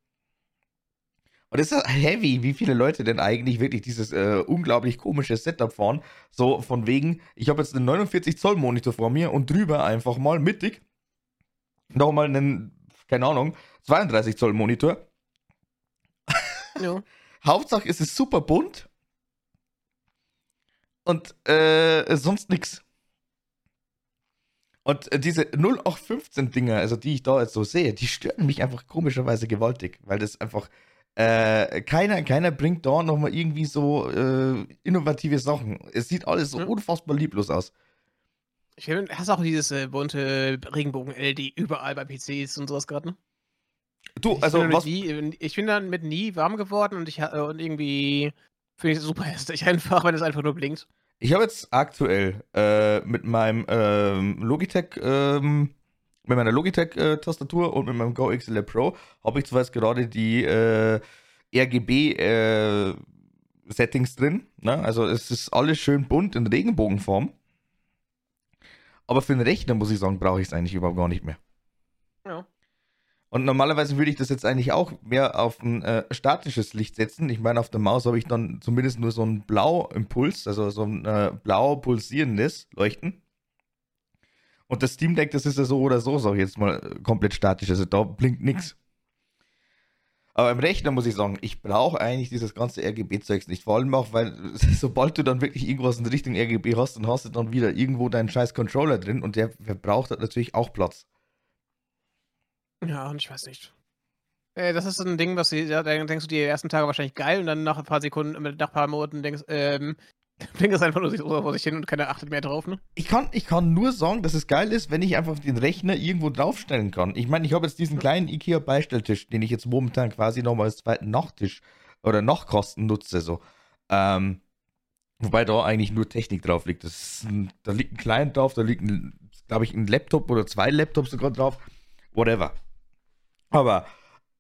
Und es ist heavy, wie viele Leute denn eigentlich wirklich dieses äh, unglaublich komische Setup fahren. So von wegen, ich habe jetzt einen 49 Zoll Monitor vor mir und drüber einfach mal mittig nochmal einen, keine Ahnung, 32 Zoll Monitor. Ja. Hauptsache es ist super bunt und äh, sonst nix. Und äh, diese 0815 Dinger, also die ich da jetzt so sehe, die stören mich einfach komischerweise gewaltig, weil das einfach äh, keiner, keiner bringt da nochmal irgendwie so äh, innovative Sachen. Es sieht alles so Ja. unfassbar lieblos aus. Ich hast auch dieses äh, bunte Regenbogen-LED überall bei PCs und sowas gerade, ne? Du, Ich also bin, was, nie, ich bin dann mit nie warm geworden und ich äh, und irgendwie finde ich es super hässlich einfach, wenn es einfach nur blinkt. Ich habe jetzt aktuell äh, mit meinem ähm, Logitech, ähm, mit meiner Logitech-Tastatur und mit meinem Go XLR Pro habe ich zwar jetzt gerade die äh, RGB-Settings drin. Ne? Also es ist alles schön bunt in Regenbogenform. Aber für einen Rechner muss ich sagen, brauche ich es eigentlich überhaupt gar nicht mehr. Ja. Und normalerweise würde ich das jetzt eigentlich auch mehr auf ein äh, statisches Licht setzen. Ich meine, auf der Maus habe ich dann zumindest nur so einen Blau-Impuls, also so ein äh, blau pulsierendes Leuchten. Und das Steam Deck, das ist ja so oder so, sag ich jetzt mal, äh, komplett statisch. Also da blinkt nichts. Aber im Rechner muss ich sagen, ich brauche eigentlich dieses ganze RGB-Zeugs nicht. Vor allem auch, weil sobald du dann wirklich irgendwas in Richtung RGB hast, dann hast du dann wieder irgendwo deinen scheiß Controller drin und der verbraucht halt natürlich auch Platz. Ja, und ich weiß nicht. Äh, das ist so ein Ding, was du, ja, denkst du die ersten Tage wahrscheinlich geil und dann nach ein paar Sekunden, nach ein paar Monaten denkst, ähm, blinkt es einfach nur so vor sich hin und keiner achtet mehr drauf, ne? Ich kann, ich kann nur sagen, dass es geil ist, wenn ich einfach den Rechner irgendwo draufstellen kann. Ich meine, ich habe jetzt diesen kleinen IKEA-Beistelltisch, den ich jetzt momentan quasi nochmal als zweiten Nachttisch oder Nachtkosten nutze, so. Ähm, wobei da eigentlich nur Technik drauf liegt. Ein, da liegt ein Client drauf, da liegt, glaube ich, ein Laptop oder zwei Laptops sogar drauf. Whatever. Aber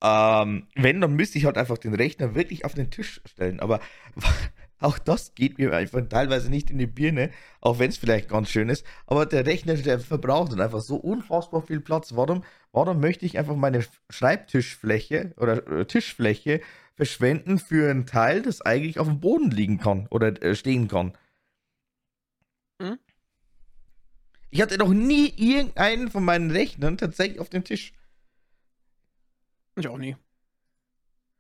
ähm, wenn, dann müsste ich halt einfach den Rechner wirklich auf den Tisch stellen. Aber auch das geht mir einfach teilweise nicht in die Birne, auch wenn es vielleicht ganz schön ist. Aber der Rechner, der verbraucht dann einfach so unfassbar viel Platz. Warum, warum möchte ich einfach meine Schreibtischfläche oder äh, Tischfläche verschwenden für ein Teil, das eigentlich auf dem Boden liegen kann oder äh, stehen kann? Hm? Ich hatte noch nie irgendeinen von meinen Rechnern tatsächlich auf dem Tisch. Ich auch nie.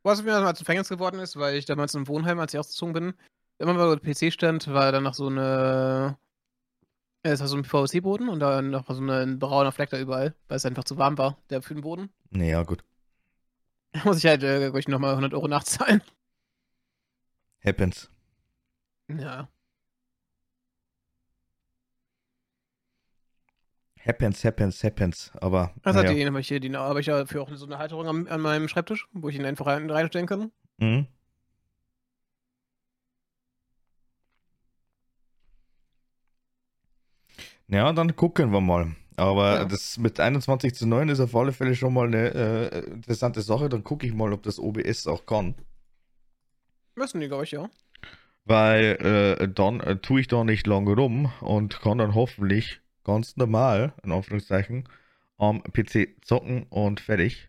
Was mir mal zum Verhängnis geworden ist, weil ich damals im Wohnheim, als ich ausgezogen bin, immer mal PC stand, war dann noch so eine. Es war so ein PVC-Boden und dann noch so ein brauner Fleck da überall, weil es einfach zu warm war, der für den Boden. Naja, gut. Da muss ich halt, äh, nochmal 100 Euro nachzahlen. Happens. Ja. Happens, happens, happens. Aber. Also naja. die habe ich hier, die habe ich ja für auch so eine Halterung an, an meinem Schreibtisch, wo ich ihn einfach rein, reinstellen kann. Mhm. Ja, dann gucken wir mal. Aber ja. das mit 21 zu 9 ist auf alle Fälle schon mal eine äh, interessante Sache. Dann gucke ich mal, ob das OBS auch kann. Müssen die, glaube ich, ja. Weil äh, dann äh, tue ich da nicht lange rum und kann dann hoffentlich ganz normal, in Anführungszeichen, am PC zocken und fertig.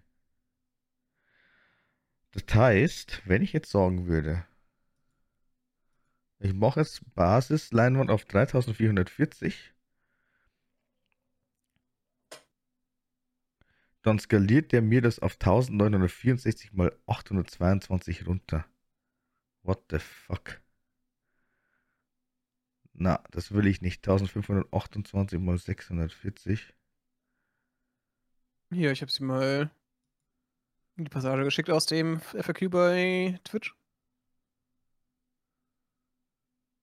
Das heißt, wenn ich jetzt sagen würde, ich mache jetzt Basis-Leinwand auf 3440, dann skaliert der mir das auf 1964 mal 822 runter. What the fuck? Na, das will ich nicht. 1528 mal 640. Hier, ich habe sie mal in die Passage geschickt aus dem FAQ bei Twitch.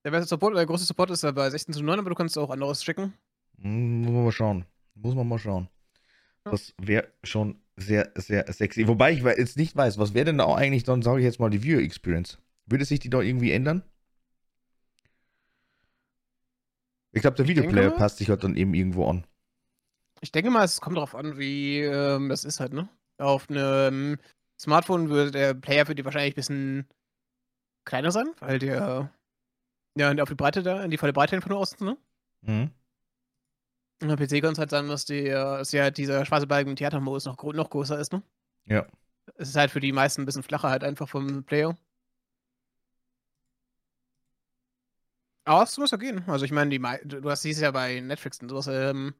Der beste Support, der große Support ist ja bei 16 zu 9, aber du kannst auch anderes schicken. Hm, muss man mal schauen. Muss man mal schauen. Das wäre schon sehr, sehr sexy. Wobei ich jetzt nicht weiß, was wäre denn da auch eigentlich dann, sage ich jetzt mal, die Viewer Experience? Würde sich die da irgendwie ändern? Ich glaube, der Videoplayer passt sich halt dann eben irgendwo an. Ich denke mal, es kommt darauf an, wie ähm, das ist halt, ne? Auf einem Smartphone würde der Player für die wahrscheinlich ein bisschen kleiner sein, weil der ja auf die Breite da, in die volle Breite einfach nur außen, ne? Mhm. Und am PC kann es halt sein, dass, die, dass ja dieser schwarze Balken im Theatermodus noch, noch größer ist, ne? Ja. Es ist halt für die meisten ein bisschen flacher halt einfach vom Player. Aber es muss ja gehen. Also ich meine, du hast siehst ja bei Netflix und sowas, ähm,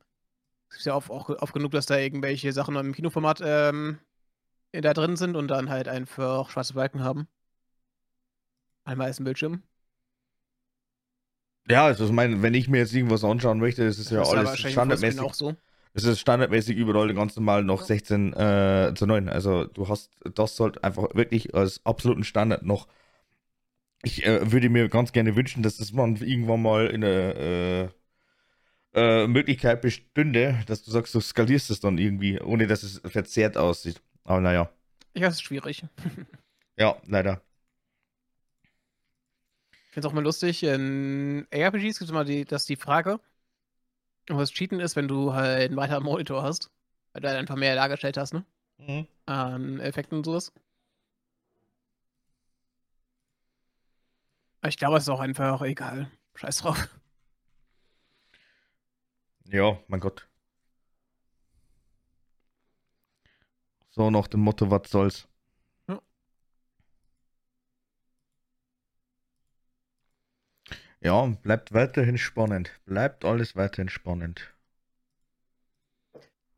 es ist ja auch, auch, oft genug, dass da irgendwelche Sachen im Kinoformat ähm, da drin sind und dann halt einfach schwarze Balken haben. Einmal ist ein Bildschirm. Ja, also ich meine, wenn ich mir jetzt irgendwas anschauen möchte, ist ja das alles standardmäßig. Auch so. Es ist standardmäßig überall ganz normal noch 16 äh, zu 9. Also du hast, das sollte einfach wirklich als absoluten Standard noch ich äh, würde mir ganz gerne wünschen, dass das man irgendwann mal in eine äh, äh, Möglichkeit bestünde, dass du sagst, du skalierst es dann irgendwie, ohne dass es verzerrt aussieht. Aber naja. Ja, es ist schwierig. ja, leider. Ich finde es auch mal lustig, in ARPGs gibt es immer die, dass die Frage, was Cheaten ist, wenn du halt einen weiteren Monitor hast, weil du halt einfach mehr dargestellt hast, ne? Mhm. An Effekten und sowas. Ich glaube, es ist auch einfach egal. Scheiß drauf. Ja, mein Gott. So nach dem Motto, was soll's. Ja. Ja, bleibt weiterhin spannend. Bleibt alles weiterhin spannend.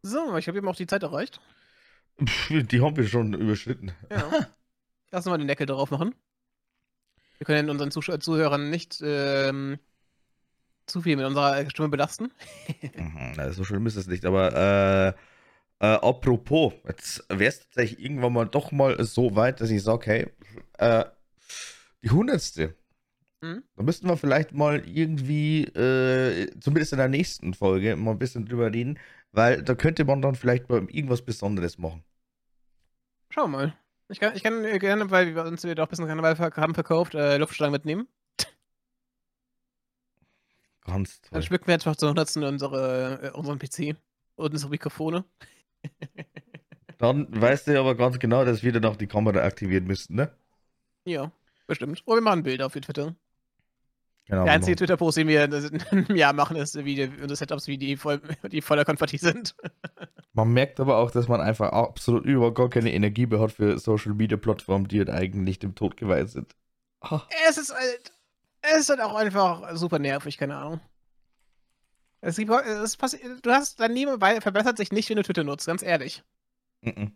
So, ich habe eben auch die Zeit erreicht. Die haben wir schon überschritten. Ja. Lass uns mal den Deckel drauf machen. Wir können unseren Zusch Zuhörern nicht ähm, zu viel mit unserer Stimme belasten. Mhm, na, so schlimm ist es nicht, aber äh, äh, apropos, jetzt wäre es tatsächlich irgendwann mal doch mal so weit, dass ich sage, hey, äh, die hundertste. Mhm. Da müssten wir vielleicht mal irgendwie, äh, zumindest in der nächsten Folge, mal ein bisschen drüber reden, weil da könnte man dann vielleicht mal irgendwas Besonderes machen. Schauen wir mal. Ich kann, ich kann gerne, weil wir uns wieder auch ein bisschen Karneval haben verkauft, äh, Luftschlangen mitnehmen. Ganz Dann toll. schmücken wir einfach zur 100. unsere, äh, unseren PC und unsere Mikrofone. Dann weißt du aber ganz genau, dass wir dann auch die Kamera aktivieren müssten, ne? Ja, bestimmt. Oder wir machen Bilder für Twitter. Genau. Der einzige genau. Twitter-Post, den wir in einem Jahr machen, ist, wie die, unsere Setups, wie die, voll, die voller Konfetti sind. Man merkt aber auch, dass man einfach absolut überhaupt gar keine Energie mehr hat für Social Media Plattformen, die halt eigentlich dem Tod geweiht sind. Ah, Es ist halt. Es ist halt auch einfach super nervig, keine Ahnung. Es gibt, es passiert, du hast dein Leben verbessert sich nicht, wenn du Twitter nutzt, ganz ehrlich. mhm.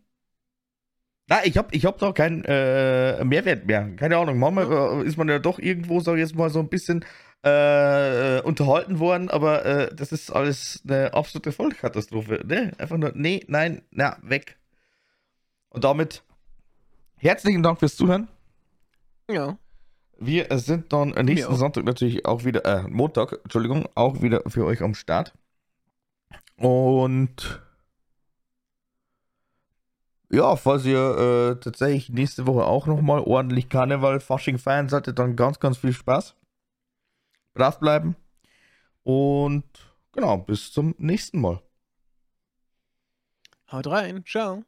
Na, ich hab, ich hab doch keinen äh, Mehrwert mehr. Keine Ahnung. Manchmal äh, ist man ja doch irgendwo, sag ich jetzt mal, so ein bisschen äh, unterhalten worden, aber äh, das ist alles eine absolute Vollkatastrophe. Ne? Einfach nur, nee, nein, na, weg. Und damit herzlichen Dank fürs Zuhören. Ja. Wir sind dann nächsten auch. Sonntag natürlich auch wieder, äh, Montag, Entschuldigung, auch wieder für euch am Start. Und ja, falls ihr äh, tatsächlich nächste Woche auch nochmal ordentlich Karneval, Fasching feiern solltet, dann ganz, ganz viel Spaß. Brav bleiben. Und genau, bis zum nächsten Mal. Haut rein. Ciao.